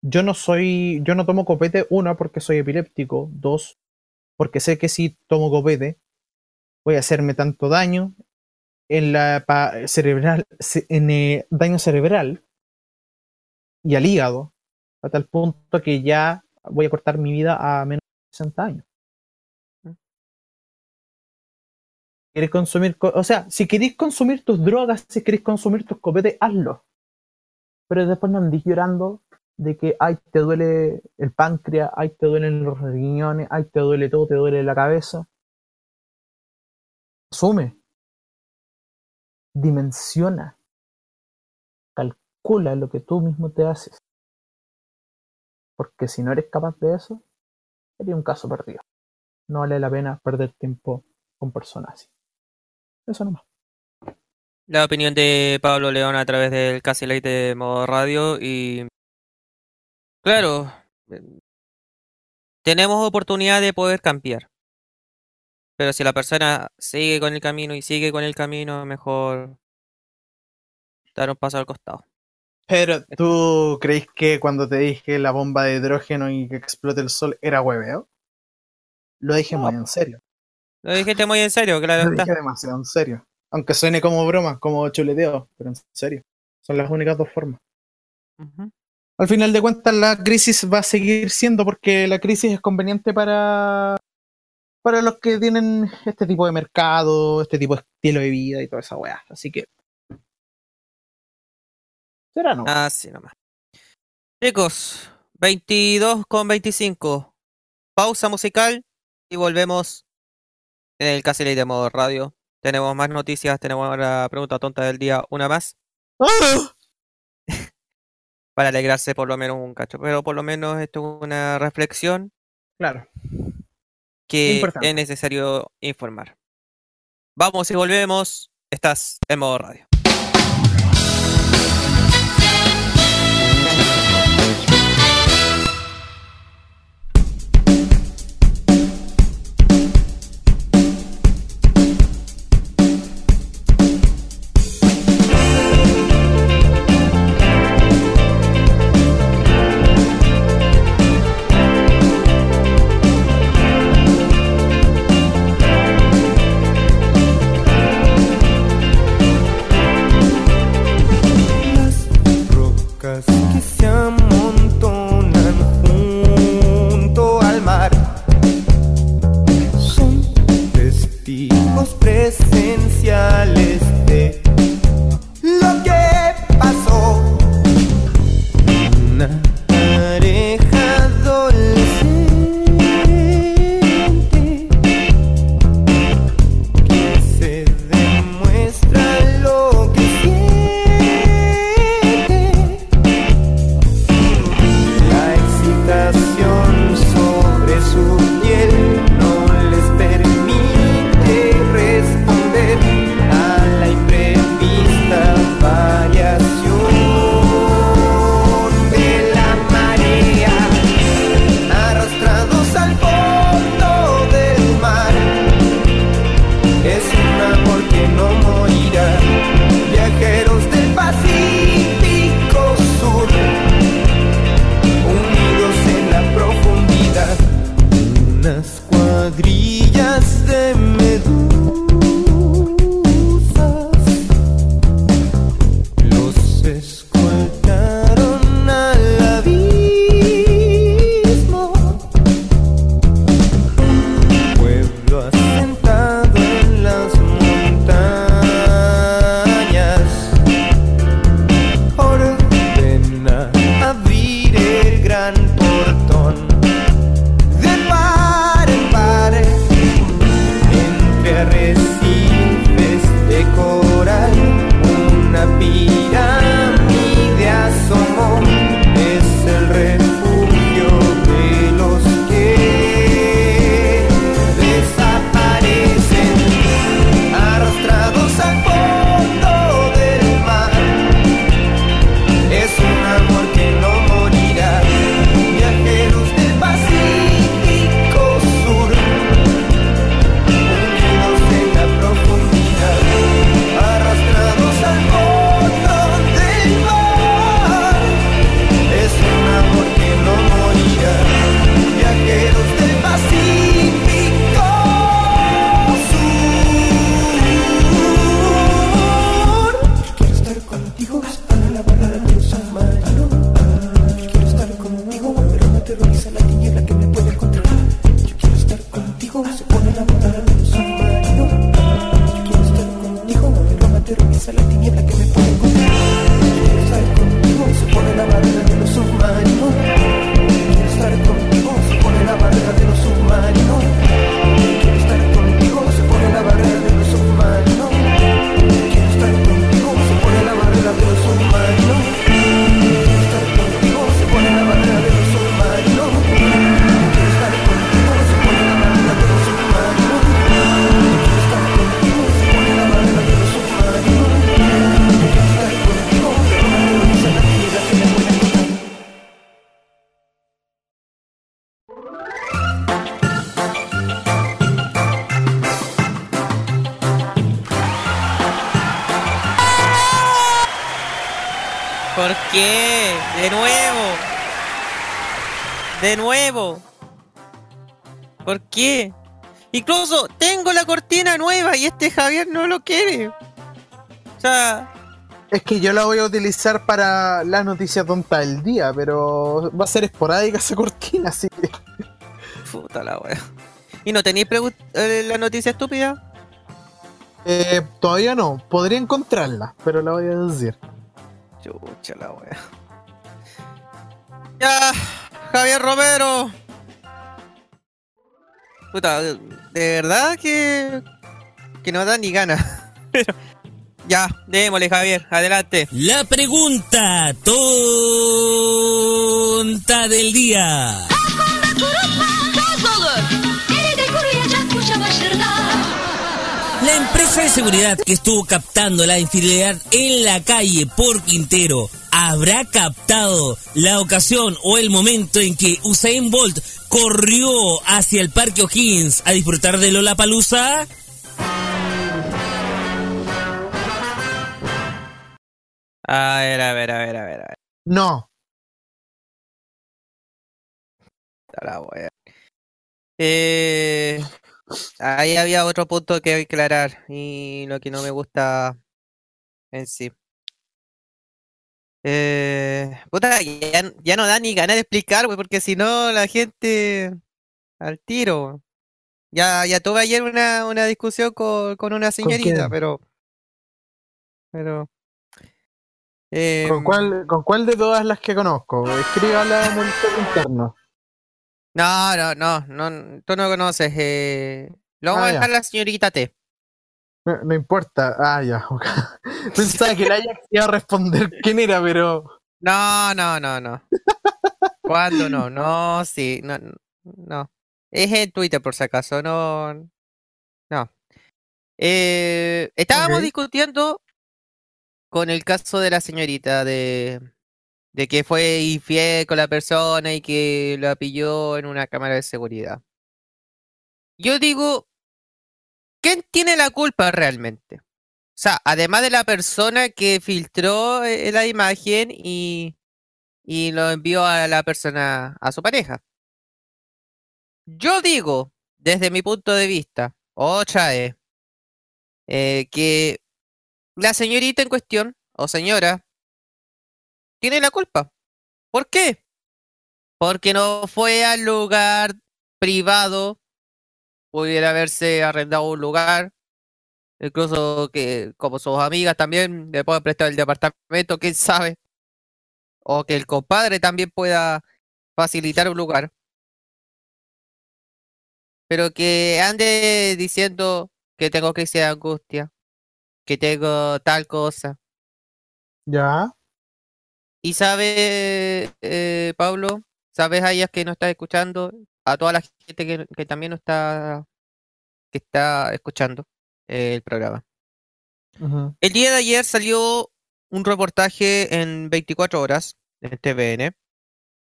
Yo no soy, yo no tomo copete, una, porque soy epiléptico, dos, porque sé que si tomo copete voy a hacerme tanto daño en la pa- cerebral, ce- en eh, daño cerebral y al hígado, a tal punto que ya voy a cortar mi vida a menos de 60 años. ¿Quieres consumir? co- O sea, si queréis consumir tus drogas, si queréis consumir tus copetes, hazlo. Pero después no andís llorando de que, ay, te duele el páncreas, ay, te duelen los riñones, ay, te duele todo, te duele la cabeza. Asume. Dimensiona. Calcula lo que tú mismo te haces. Porque si no eres capaz de eso, sería un caso perdido. No vale la pena perder tiempo con personas así. Eso nomás. La opinión de Pablo León a través del Casi Late de modo radio y claro, tenemos oportunidad de poder cambiar. Pero si la persona sigue con el camino y sigue con el camino, mejor dar un paso al costado. Pero, ¿tú crees que cuando te dije la bomba de hidrógeno y que explote el sol era hueveo? Lo dije muy en serio. Lo dijiste muy en serio, claro Lo está. dije demasiado en serio. Aunque suene como broma, como chuleteo, pero en serio. Son las únicas dos formas. Al final de cuentas, la crisis va a seguir siendo porque la crisis es conveniente para, para los que tienen este tipo de mercado, este tipo de estilo de vida y toda esa weá. Así que. Será no. Así nomás. Chicos, 22 con 25. Pausa musical y volvemos en el Casi Late de modo radio. Tenemos más noticias, tenemos la pregunta tonta del día, una más, para alegrarse por lo menos un cacho. Pero por lo menos esto es una reflexión Claro. que Importante. es necesario informar. Vamos y volvemos. Estás en modo radio. Qué? Incluso tengo la cortina nueva y este Javier no lo quiere. O sea, Es que yo la voy a utilizar para las noticias tontas del día, pero va a ser esporádica esa cortina, así que. puta la wea. ¿Y no tenéis eh, la noticia estúpida? Eh, todavía no, podría encontrarla, pero la voy a decir. Chucha la wea. Ya, Javier Romero. Puta, de verdad que. que no da ni gana. Pero. Ya, démosle, Javier, adelante. La pregunta tonta del día. La empresa de seguridad que estuvo captando la infidelidad en la calle por Quintero habrá captado la ocasión o el momento en que Usain Bolt corrió hacia el Parque O'Higgins a disfrutar de Lollapalooza. A ver, a ver, a ver, a ver, a ver. No. Puta la wea. Eh, ahí había otro punto que aclarar y lo que no me gusta en sí. Eh, puta, ya, ya no da ni ganas de explicar, güey, porque si no la gente al tiro. Ya, ya tuve ayer una, una discusión con, con una señorita, pero. Pero. ¿Con em, cuál, ¿Con cuál de todas las que conozco? Escríbala en el interno. No, no, no, no, tú no conoces. Eh, lo vamos Ah, a ya. dejar a la señorita T. No, no importa. Ah, ya. Pensaba que la Ajax iba a responder quién era, pero. No, no, no, no. ¿Cuándo no? No, sí, no, no. Es en Twitter por si acaso, no. No. Eh, estábamos discutiendo con el caso de la señorita de, de que fue infiel con la persona y que la pilló en una cámara de seguridad. Yo digo, ¿quién tiene la culpa realmente? O sea, además de la persona que filtró eh, la imagen y, y lo envió a la persona, a su pareja. Yo digo, desde mi punto de vista, otra vez, eh, que la señorita en cuestión, o señora, tiene la culpa. ¿Por qué? Porque no fue al lugar privado, pudiera haberse arrendado un lugar, incluso que como sus amigas también le puedan prestar el departamento, quién sabe, o que el compadre también pueda facilitar un lugar, pero que ande diciendo que tengo crisis de angustia, que tengo tal cosa. Ya. Y sabe, eh, Pablo, sabes a ellas que no está escuchando, a toda la gente que, que también está, que está escuchando eh, el programa. El día de ayer salió un reportaje en 24 horas en TVN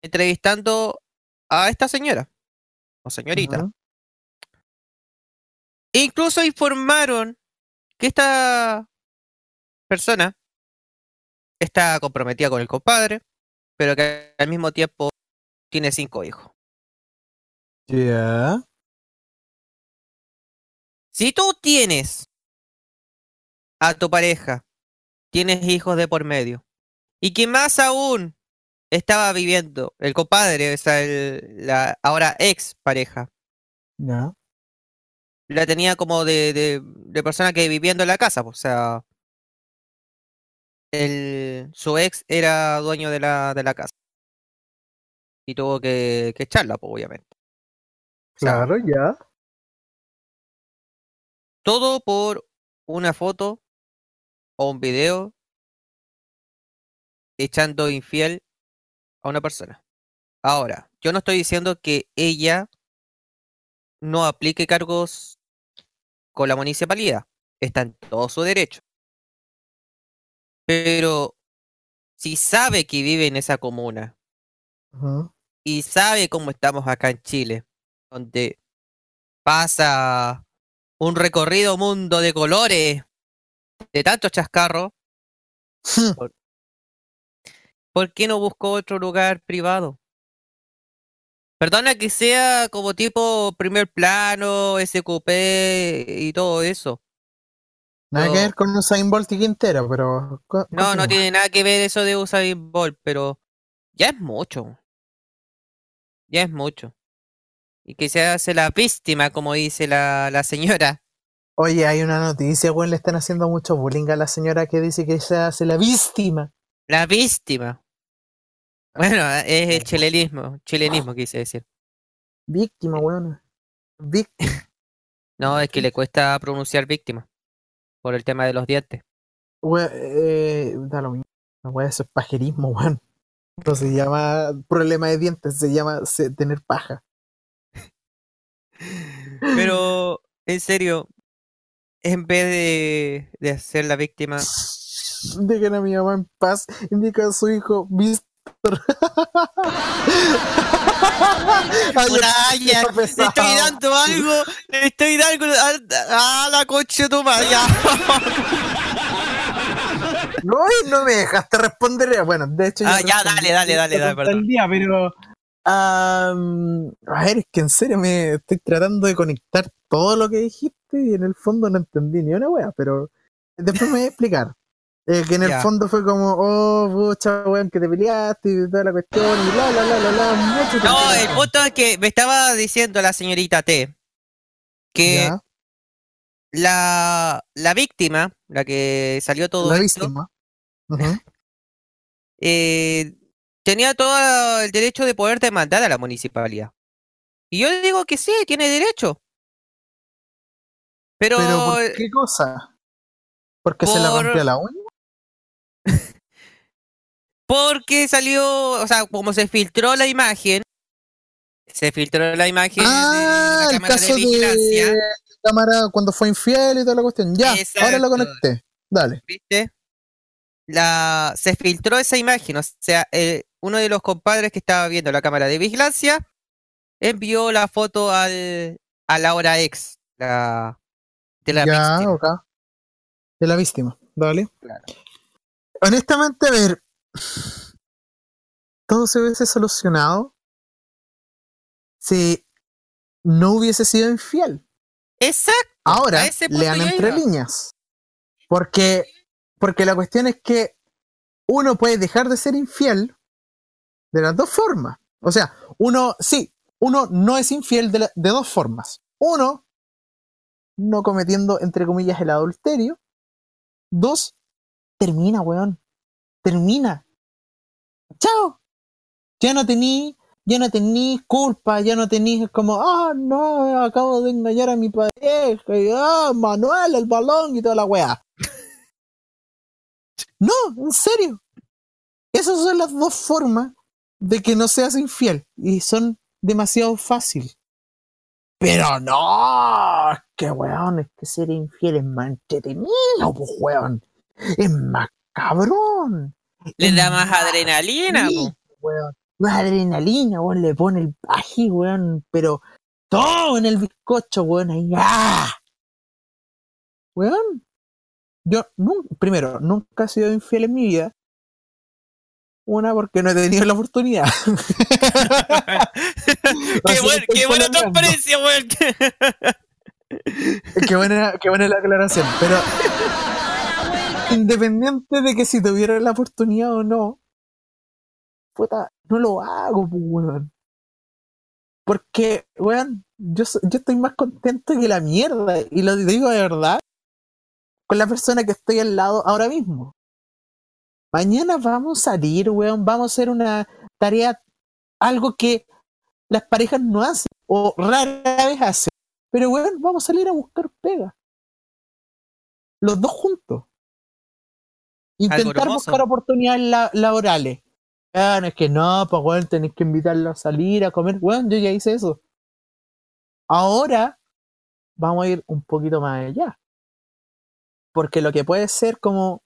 entrevistando a esta señora o señorita. E incluso informaron que esta persona está comprometida con el compadre, pero que al mismo tiempo tiene cinco hijos. Ya. Si tú tienes a tu pareja, tienes hijos de por medio, y que más aún estaba viviendo el compadre, o sea, el- la ahora ex pareja, Ya. la tenía como de, de, de persona que viviendo en la casa, pues, o sea, el, su ex era dueño de la, de la casa. Y tuvo que, que echarla, pues, obviamente. O sea, Claro, ya. Todo por una foto o un video echando infiel a una persona. Ahora, yo no estoy diciendo que ella no aplique cargos con la municipalidad. Está en todo su derecho. Pero si sabe que vive en esa comuna y sabe cómo estamos acá en Chile, donde pasa un recorrido mundo de colores, de tantos chascarros, por- ¿por qué no buscó otro lugar privado? Perdona que sea como tipo primer plano, SQP y todo eso. Nada que ver con Usain Bolt y Quintero, pero. No, no tiene nada que ver eso de Usain Bolt, pero ya es mucho. Ya es mucho. Y que se hace la víctima, como dice la, la señora. Oye, hay una noticia, weón, le están haciendo mucho bullying a la señora que dice que se hace la víctima. La víctima. Bueno, es el chilenismo, chilenismo quise decir. Víctima, weón. Víctima. No, es que le cuesta pronunciar víctima. Por el tema de los dientes. Weón, eh, da lo mismo. Weá, eso es pajerismo, weón. No se llama problema de dientes, se llama se- tener paja. Pero, en serio, en vez de, de ser la víctima, Dejen a mi mamá en paz, indica a su hijo Víctor. Muralla, le estoy dando algo, le estoy dando a, a la coche de tu madre. No, no me dejaste responder. Bueno, de hecho. Ah, ya, dale, dale, dale, dale, el perdón. día, pero. Am, a ver, es que en serio me estoy tratando de conectar todo lo que dijiste y en el fondo no entendí ni una wea, pero después me voy a explicar. Eh, que en el fondo fue como, oh, pucha, weón, que te peleaste y toda la cuestión y bla, bla, bla, bla, bla. mucho No, el punto es que me estaba diciendo la señorita T que la, la víctima, la que salió todo la esto, víctima. Eh, tenía todo el derecho de poder demandar a la municipalidad. Y yo digo que sí, tiene derecho. Pero, Pero, ¿por qué cosa? ¿Porque se le por- rompió la uña? porque salió, o sea, como se filtró la imagen, se filtró la imagen Ah, de la el caso de vigilancia, de cámara cuando fue infiel y toda la cuestión. Ya, ahora lo conecté. Dale. ¿viste? La, se filtró esa imagen, o sea, eh, uno de los compadres que estaba viendo la cámara de vigilancia envió la foto al, a la hora ex, la, de la ya, víctima. ok. De la víctima, dale. Claro. Honestamente, a ver. Todo se hubiese solucionado si no hubiese sido infiel. Exacto. Ahora, lean entre iba. líneas. Porque, porque la cuestión es que uno puede dejar de ser infiel de las dos formas. O sea, uno, sí, uno no es infiel de, la- de dos formas. Uno, no cometiendo, entre comillas, el adulterio. Dos, termina, weón. Termina. Chao. Ya no tení, ya no tení culpa, ya no tení como, ah, no, acabo de engañar a mi pareja, ah, Manuel, el balón y toda la weá. No, en serio. Esas son las dos formas de que no seas infiel. Y son demasiado fáciles. Pero no, es que weón, es que ser infiel es más entretenido, pues weón. Es más cabrón. Le da más adrenalina, sí, po. weón. Más adrenalina, weón, le pone el ají, weón, pero todo en el bizcocho, weón, ahí. ¡ah! Weón, yo, nun- primero, nunca he sido infiel en mi vida. Una, porque no he tenido la oportunidad. qué, buen- qué buena transparencia, weón. qué, buena, qué buena la aclaración. Pero independiente de que si tuviera la oportunidad o no, puta, no lo hago, pues, weón. Porque, weón, yo, yo estoy más contento que la mierda. Y lo digo de verdad con la persona que estoy al lado ahora mismo. Mañana vamos a salir, weón. Vamos a hacer una tarea, algo que las parejas no hacen o rara vez hacen. Pero, weón, vamos a salir a buscar pega. Los dos juntos. Intentar buscar oportunidades la- laborales. Ah, no, es que no, pues, weón, tenés que invitarlo a salir, a comer. Weón, yo ya hice eso. Ahora vamos a ir un poquito más allá. Porque lo que puede ser como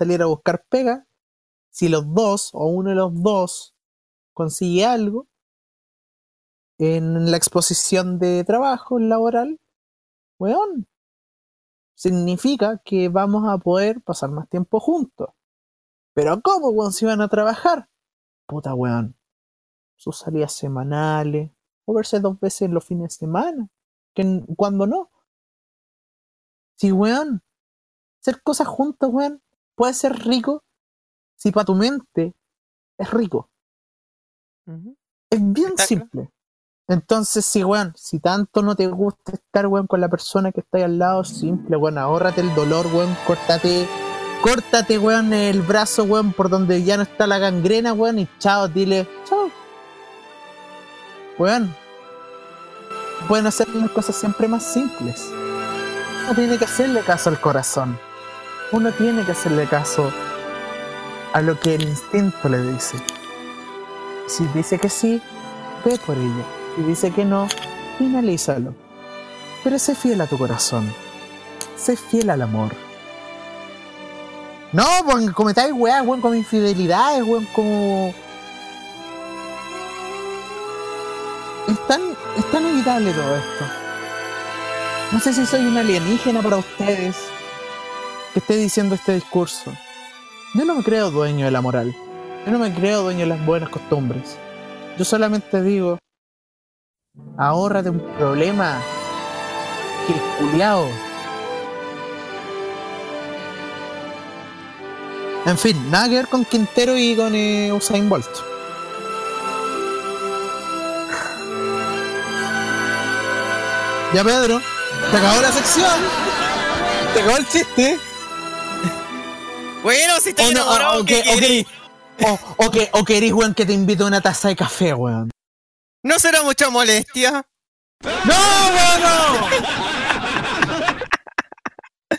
salir a buscar pega, si los dos o uno de los dos consigue algo en la exposición de trabajo laboral, weón, significa que vamos a poder pasar más tiempo juntos. Pero ¿cómo, weón, si iban a trabajar? Puta, weón. Sus salidas semanales. O verse dos veces en los fines de semana. Que cuando no. Sí, weón. Hacer cosas juntos, weón. Puede ser rico si para tu mente es rico. Es bien simple. Entonces, sí, weón, si tanto no te gusta estar, weón, con la persona que está ahí al lado, simple, weón, ahórrate el dolor, weón, córtate, córtate, weón, el brazo, weón, por donde ya no está la gangrena, weón, y chao, dile, chao. Weón, pueden hacer las cosas siempre más simples. Uno tiene que hacerle caso al corazón. Uno tiene que hacerle caso a lo que el instinto le dice. Si dice que sí, ve por ello. Si dice que no, finalízalo. Pero sé fiel a tu corazón. Sé fiel al amor. No, weón, cometáis weá, weón, como infidelidades, weón, como. Es tan, es tan evitable todo esto. No sé si soy un alienígena para ustedes que esté diciendo este discurso. Yo no me creo dueño de la moral. Yo no me creo dueño de las buenas costumbres. Yo solamente digo, ahórrate un problema culiao. En fin, nada que ver con Quintero y con eh, Usain Bolt. Ya Pedro, te acabó la sección. Te acabó el chiste. Bueno, si estoy O, no, enamorado, o, o ¿qué o, querés? que, o, o que, o querís, weón, que te invite a una taza de café, weón. No será mucha molestia. ¡No, no,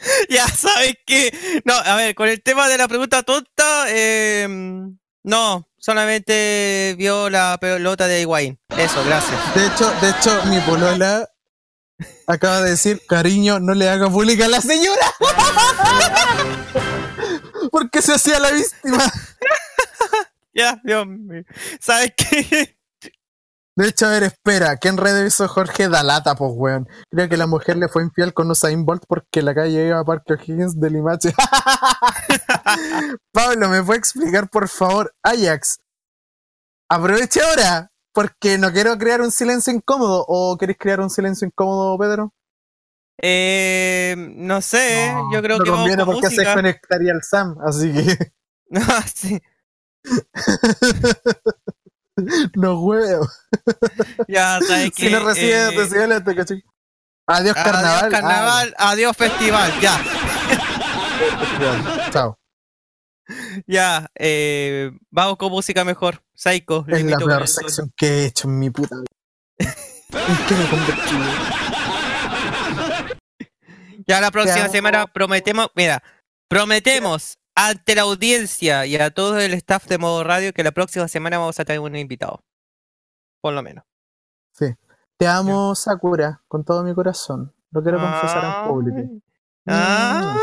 ya sabes que. No, a ver, con el tema de la pregunta tonta, eh, no, solamente vio la pelota de Higuaín. Eso, gracias. De hecho, de hecho, mi polola acaba de decir, cariño, no le haga pública a la señora. Porque se hacía la víctima. Ya, Dios mío. ¿Sabes qué? De hecho, a ver, espera, ¿qué enredo hizo Jorge Dalata, pues, weón? Creo que la mujer le fue infiel con Usain Bolt porque la calle iba a Parque O'Higgins de Limache. Pablo, ¿me puede explicar, por favor? Ajax, aproveche ahora, porque no quiero crear un silencio incómodo. ¿O queréis crear un silencio incómodo, Pedro? Eh, no sé, yo creo no que vamos conviene con porque se música. conectaría al Sam, así que No, sí. no huevo. Ya, sabes que. Si no recibe eh, decibeles, te caché. Adiós, carnaval. Adiós, carnaval, adiós, festival. Ya, Ah, chao. ya. Eh, vamos con música mejor. Psycho. Es la peor sección que he hecho en mi puta vida. ¿En qué me he convertido? Ya la próxima semana prometemos, mira, prometemos ante la audiencia y a todo el staff de Modo Radio que la próxima semana vamos a tener un invitado. Por lo menos. Sí. Te amo, Sakura, con todo mi corazón. Lo quiero confesar en público. Ah.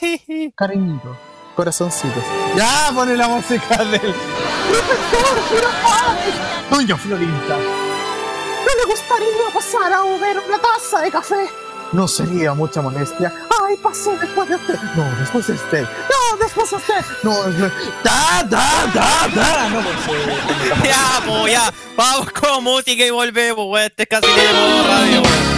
Mm. Cariñito, corazoncitos. Ya pone la música del. ¡Profesor, pero ay! Doña Florinda, ¿no le gustaría pasar a beber una taza de café? No sería mucha molestia. Ay, pasé después de usted. No, después de usted. No, después de usted. No, no. Da, da, da, da. No, pues, ya, pues ya. Vamos con música y volvemos, weón. Este es casi de Radio, weón.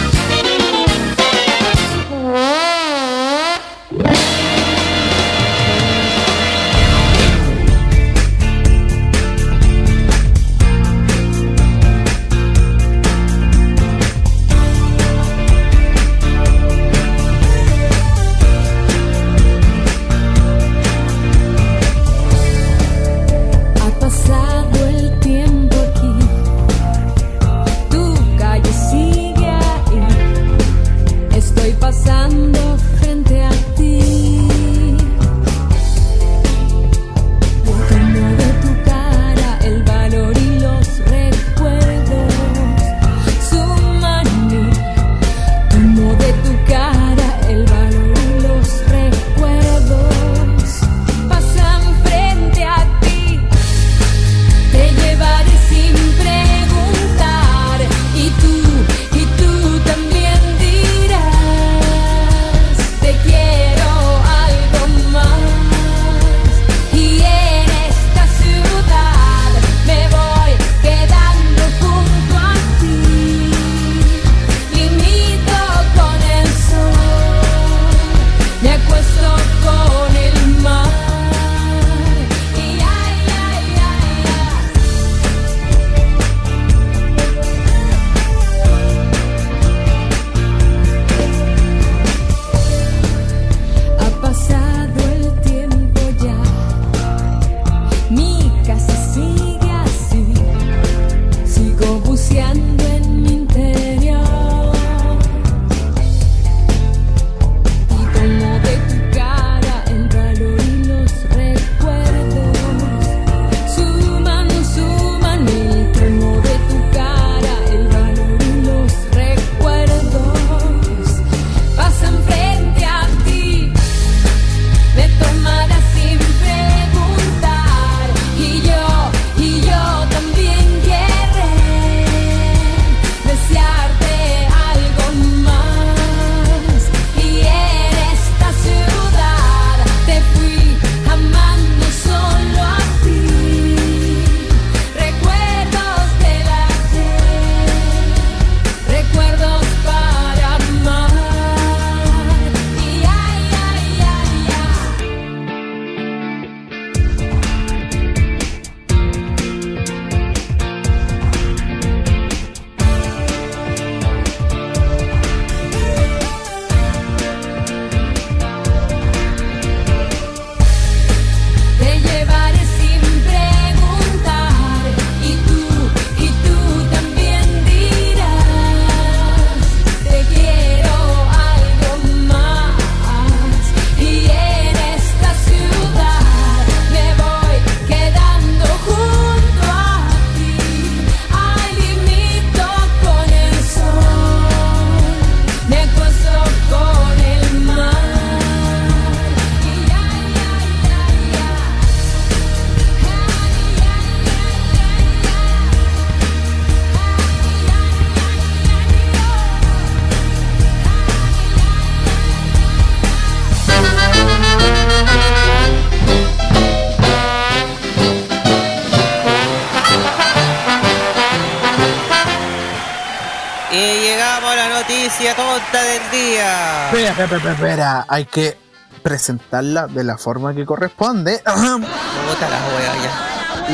Espera. Hay que presentarla de la forma que corresponde. La wea ya.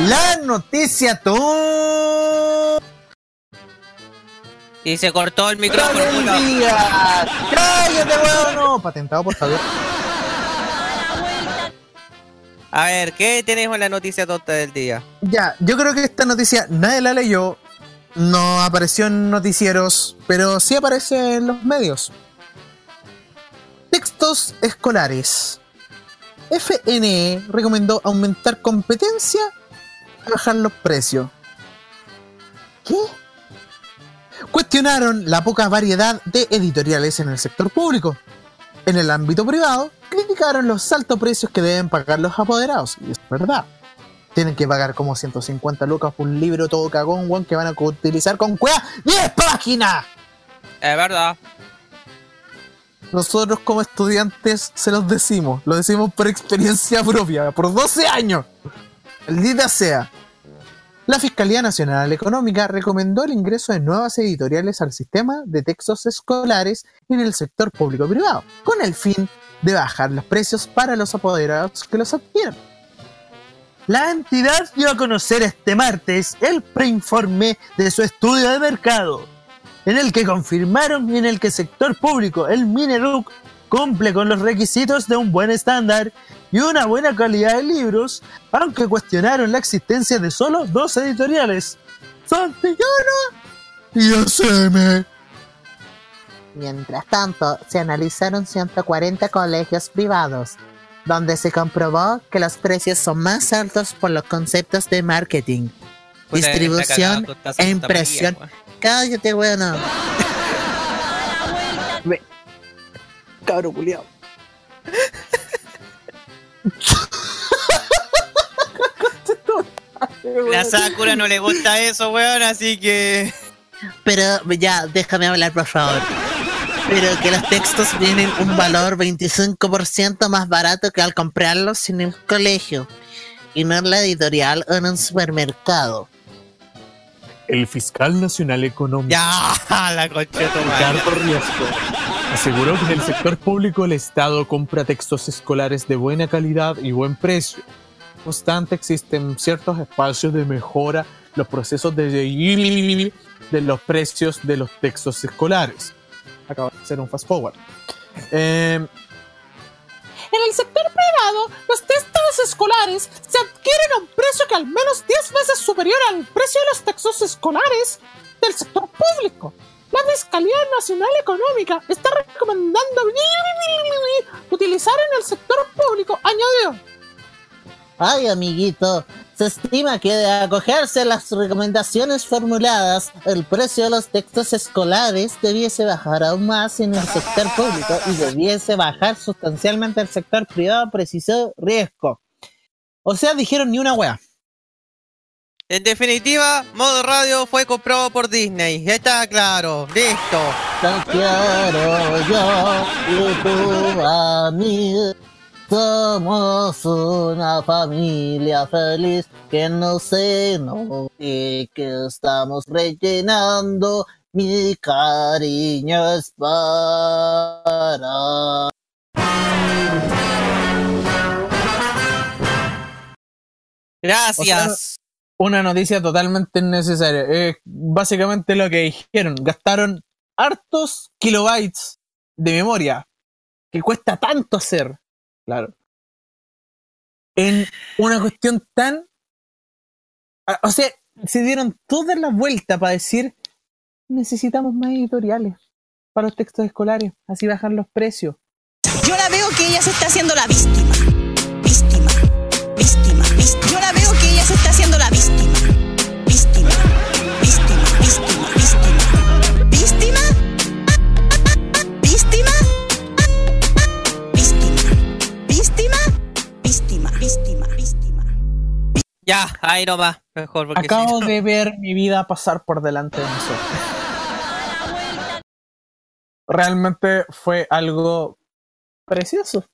La noticia tonta Y se cortó el micrófono. ¡Cállate, weón! No, patentado por Javier. A ver, ¿qué tenemos en la noticia tonta del día? Ya, yo creo que esta noticia nadie la leyó, no apareció en noticieros, pero sí aparece en los medios. Textos escolares. FNE recomendó aumentar competencia y bajar los precios. ¿Qué? Cuestionaron la poca variedad de editoriales en el sector público. En el ámbito privado, criticaron los altos precios que deben pagar los apoderados. Y es verdad. Tienen que pagar como 150 lucas por un libro todo cagón, que van a utilizar con cueva 10 páginas. Es verdad. Nosotros como estudiantes se los decimos, lo decimos por experiencia propia, por 12 años. Día sea. La Fiscalía Nacional Económica recomendó el ingreso de nuevas editoriales al sistema de textos escolares en el sector público-privado, con el fin de bajar los precios para los apoderados que los adquieren. La entidad dio a conocer este martes el preinforme de su estudio de mercado, en el que confirmaron en el que el sector público, el Mineduc, cumple con los requisitos de un buen estándar y una buena calidad de libros, aunque cuestionaron la existencia de solo dos editoriales, Santillana y ACM. Mientras tanto, se analizaron 140 colegios privados, donde se comprobó que los precios son más altos por los conceptos de marketing, Puta, distribución cagada e impresión. María, weón. Cállate, bueno. Cabro culiao. La Sakura no le gusta eso, weón, así que. Pero ya, déjame hablar, por favor. Pero que los textos tienen un valor 25% más barato que al comprarlos en el colegio y no en la editorial o en un supermercado. El fiscal nacional económico Ya, la. Ricardo Riesco aseguró que en el sector público el Estado compra textos escolares de buena calidad y buen precio. No obstante, existen ciertos espacios de mejora los procesos de de los precios de los textos escolares. Acabo de hacer un fast forward. Eh, En el sector privado, los textos escolares se adquieren a un precio que al menos 10 veces superior al precio de los textos escolares del sector público. La Fiscalía Nacional Económica está recomendando utilizar en el sector público, añadió. Ay, amiguito, se estima que de acogerse a las recomendaciones formuladas, el precio de los textos escolares debiese bajar aún más en el sector público y debiese bajar sustancialmente el sector privado, precisó Riesco. O sea, dijeron ni una wea. En definitiva, Modo Radio fue comprado por Disney. Está claro, listo. Te quiero yo y tú a mí. Somos una familia feliz que no sé, no y que estamos rellenando. Mi cariño es para. Gracias. una noticia totalmente innecesaria. Es básicamente lo que dijeron. Gastaron hartos kilobytes de memoria que cuesta tanto hacer. Claro. En una cuestión tan. O sea, se dieron toda la vuelta para decir: necesitamos más editoriales para los textos escolares, así bajan los precios. Yo la veo que ella se está haciendo la. Víctima. Ya, ahí nomás. Mejor porque Acabo no- de ver mi vida pasar por delante de nosotros. Realmente fue algo precioso.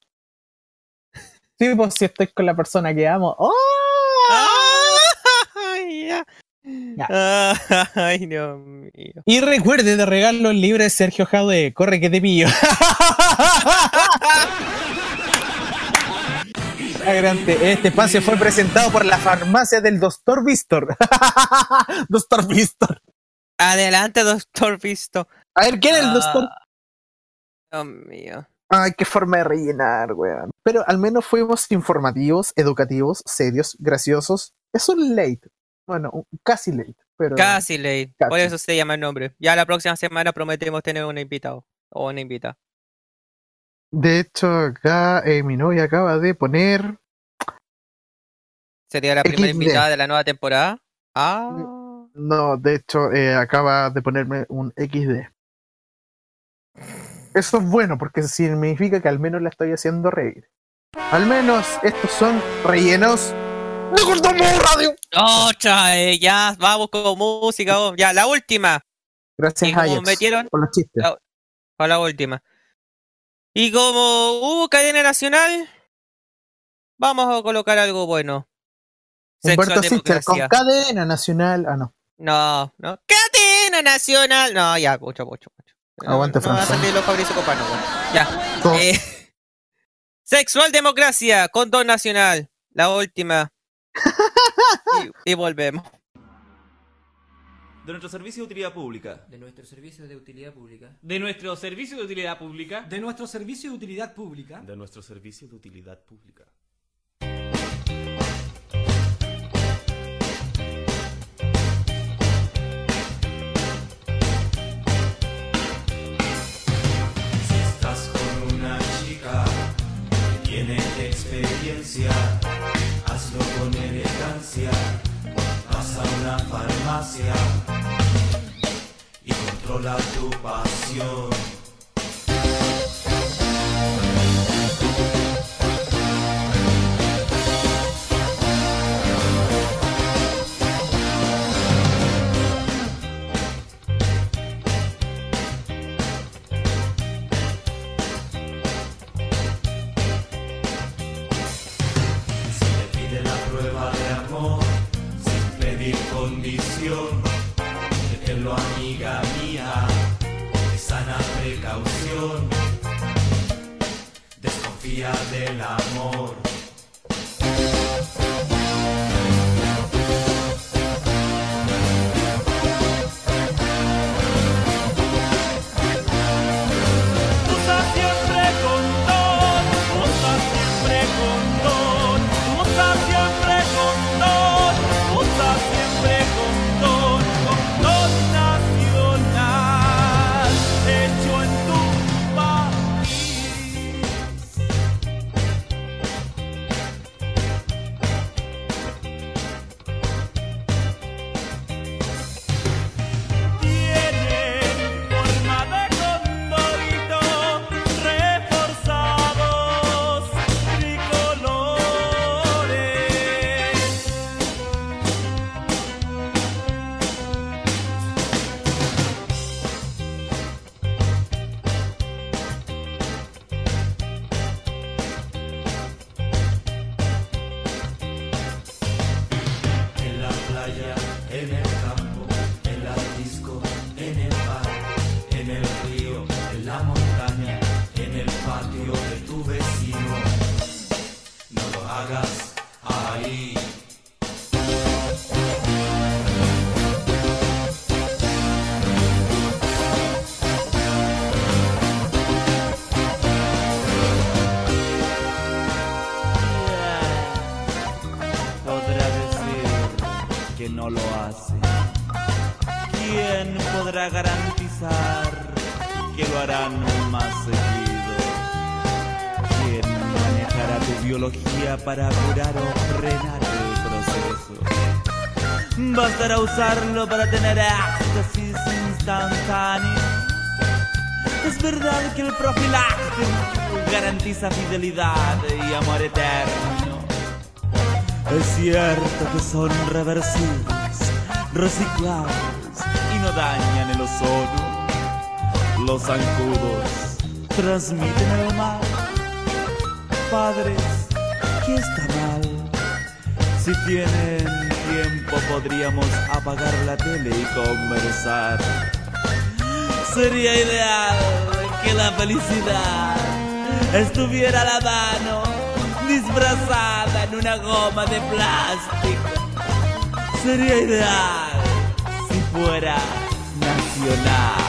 Sí, pues si estoy con la persona que amo. ¡Oh! Ay, ya. Ay, Dios mío. Y recuerde de regalo el libro de Sergio Jaude, corre que te pillo. Adelante, este espacio fue presentado por la farmacia del Doctor Vistor. Doctor Vistor. Adelante, doctor Visto. A ver, ¿quién es el Doctor? Dios mío. Ay, qué forma de rellenar, weón. Pero al menos fuimos informativos, educativos, serios, graciosos. Es un late. Bueno, casi late. Pero Casi. Por Casi. eso se llama el nombre. Ya la próxima semana prometemos tener un invitado. O una invitada. De hecho, acá eh, mi novia acaba de poner. Sería la primera XD. invitada de la nueva temporada. Ah. No, de hecho, eh, acaba de ponerme un XD. Eso es bueno porque significa que al menos la estoy haciendo reír. Al menos estos son rellenos Radio. Otra, eh, ya, vamos con música. vamos. Ya, la última. Gracias, Ajax, metieron- por los chistes. La- Con la última. Y como hubo cadena nacional, vamos a colocar algo bueno. Humberto Sexual Sister con cadena nacional. Ah, no. No, no. Cadena nacional. No, ya, mucho, mucho, mucho. Aguante, no, Francia. salir los Fabricio Copano. bueno. Ya. Eh, sexual democracia con don nacional. La última. y, y volvemos. De nuestro servicio de utilidad pública. De nuestro servicio de utilidad pública. De nuestro servicio de utilidad pública. De nuestro servicio de utilidad pública. De nuestro servicio de utilidad pública. Si estás con una chica que tiene experiencia, hazlo con elegancia. A una farmacia y controla tu pasión. Del amor. Usarlo para tener éxtasis instantáneo. Es verdad que el profiláctico garantiza fidelidad y amor eterno. Es cierto que son reversibles, reciclables y no dañan el ozono. Los zancudos transmiten el mal. Padres, ¿qué está mal? Si tienen podríamos apagar la tele y conversar. Sería ideal que la felicidad estuviera a la mano, disfrazada en una goma de plástico. Sería ideal si fuera nacional.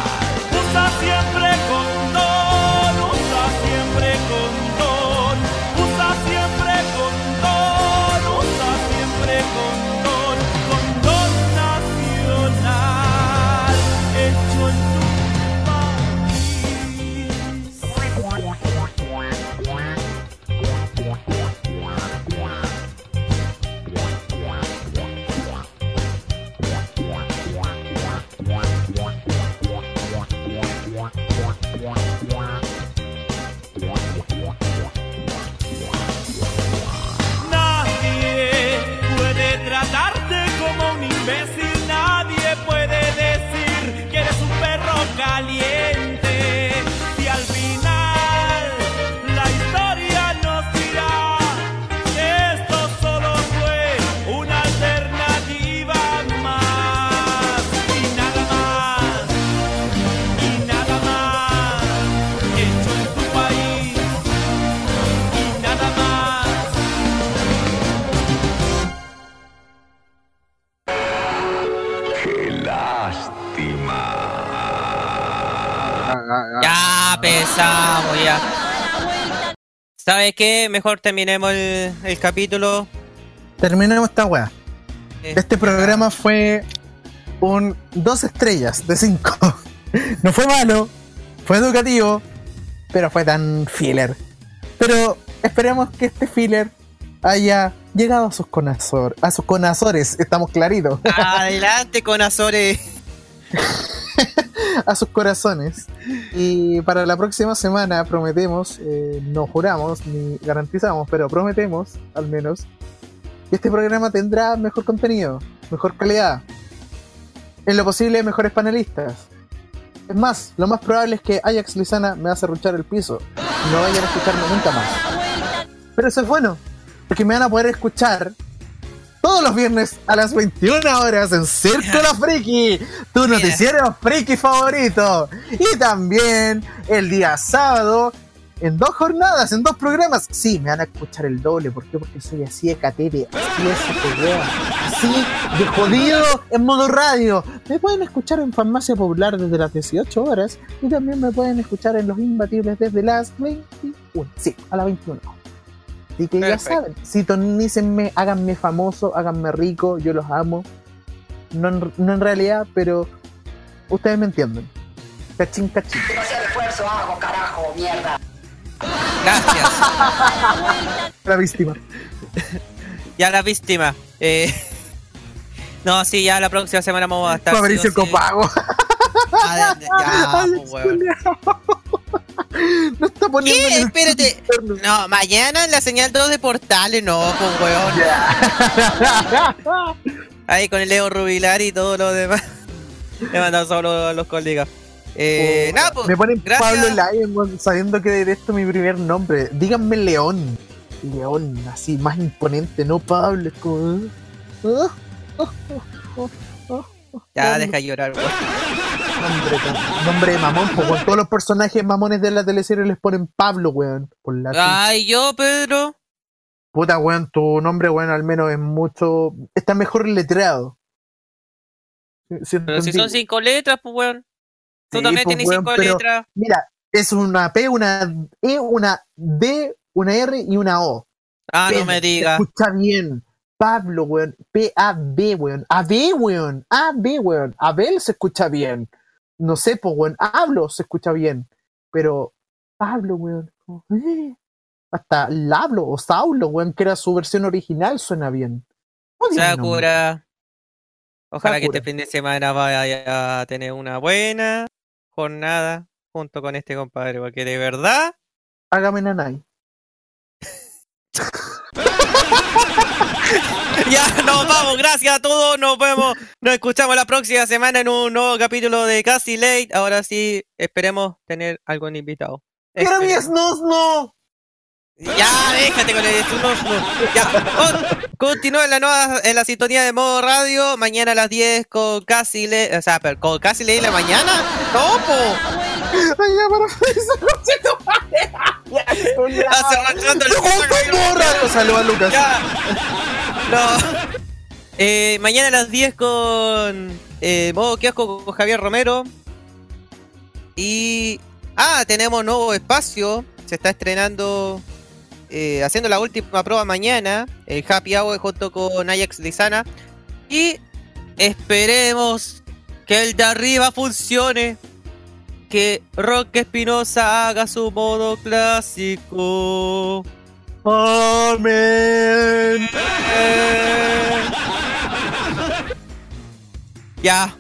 ¿Sabes qué? Mejor terminemos el, el capítulo. Terminemos esta weá. Eh, Este programa fue un dos estrellas de cinco. No fue malo, fue educativo, pero fue tan filler. Pero esperemos que este filler haya llegado a sus conazor, a sus conazores, estamos claritos, Adelante con Azores. a sus corazones. Y para la próxima semana prometemos, eh, no juramos ni garantizamos, pero prometemos al menos que este programa tendrá mejor contenido, mejor calidad. En lo posible, mejores panelistas. Es más, lo más probable es que Ajax Lizana me hace ruchar el piso. No vayan a escucharme nunca más. Pero eso es bueno, porque me van a poder escuchar todos los viernes a las 21 horas en Círculo Friki, tu noticiero friki favorito. Y también el día sábado en dos jornadas, en dos programas. Sí, me van a escuchar el doble. ¿Por qué? Porque soy así de catete, así de ese así de jodido en modo radio. Me pueden escuchar en Farmacia Popular desde las 18 horas y también me pueden escuchar en Los Imbatibles desde las 21. Sí, a las 21. Así que ya saben, sintonícenme, háganme famoso, háganme rico, yo los amo. No en, no en realidad, pero ustedes me entienden. Cachín, cachín. Demasiado esfuerzo hago, carajo, mierda. Gracias. La víctima. Ya la víctima. Eh, no, sí, ya la próxima semana vamos a estar. Fabricio sí sí. Copago. Ah, ya, weón. No está poniendo ¿Qué? el Espérate. No, mañana en la señal 2 de portales, no, pues weón. Ahí con el Leo Rubilar y todo lo demás. Le mandan solo a los colegas. Eh, Oh, nada, pues. me ponen gracias. Pablo Lyon, sabiendo que de esto es mi primer nombre. Díganme León. León, así, más imponente, no Pablo. Es como. ah. Ya, deja llorar, weón. Nombre, de mamón, pues. Todos los personajes mamones de la teleserie les ponen Pablo, weón. Por la Ay, yo, Pedro. Puta, weón, tu nombre, weón, al menos es mucho. Está mejor letreado. Sí, Pero si son cinco letras, pues weón. Tú Sí, también pues, tienes weón, cinco letras. Mira, es una P, una E, una D, una R y una O. Ah, no me se digas. Escucha bien. Pablo, weón. P-A-B, weón. A-B, weón. A-B, weón. Abel se escucha bien. No sé, pues, weón. Hablo se escucha bien. Pero Pablo, weón. como, eh. Hasta Lablo o Saulo, weón, que era su versión original, suena bien. Sakura. Ojalá que este fin de semana vaya a tener una buena jornada junto con este compadre, porque de verdad. Hágame nanay. Ya, nos vamos, gracias a todos, nos vemos, nos escuchamos la próxima semana en un nuevo capítulo de Casi Late. Ahora sí, esperemos tener algún invitado. ¡Quiero mi no! Ya, déjate con el no, no. Ya, con- continúa en la nueva, en la sintonía de modo radio, mañana a las 10 con casi le, o sea, pero con casi leí la mañana. No, po. Hace arrastrando el Saludos a Lucas. Ya. No. Eh, mañana a las 10 con eh, modo kiosco con Javier Romero. Y. Ah, tenemos nuevo espacio. Se está estrenando. eh, haciendo la última prueba mañana. El Happy Hour junto con Ajax Lizana. Y esperemos que el de arriba funcione. Que Roque Espinosa haga su modo clásico. Amén. Ya.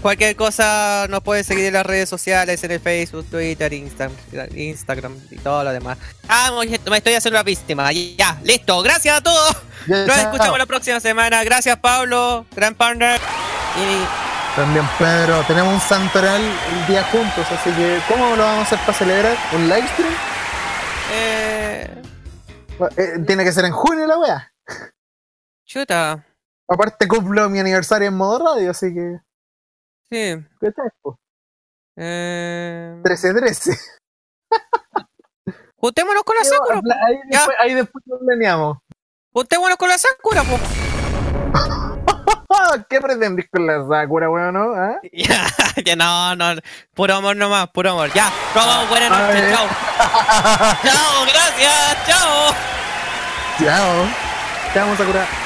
Cualquier cosa nos pueden seguir en las redes sociales, en el Facebook, Twitter, Insta- Instagram y todo lo demás. Ah, me estoy haciendo la víctima. Ya, listo. Gracias a todos. Nos escuchamos la próxima semana. Gracias, Pablo, gran partner. Y También, Pedro, tenemos un santoral el día juntos, así que ¿cómo lo vamos a hacer para celebrar? ¿Un live stream? Eh, Eh, tiene que ser en junio la wea. chuta. Aparte cumplo mi aniversario en modo radio, así que... Sí. ¿Qué tal? Eh, 13-13. juntémonos con la Sakura. Ahí después, ahí después nos planeamos. Juntémonos con la Sakura, po. ¿Qué pretendís con la Sakura, weón, no? ¿Ah? Ya, ya no, no. Puro amor nomás, puro amor. Ya, vamos, buenas noches, chao. chao, gracias, chao. Chao. Chao, Sakura.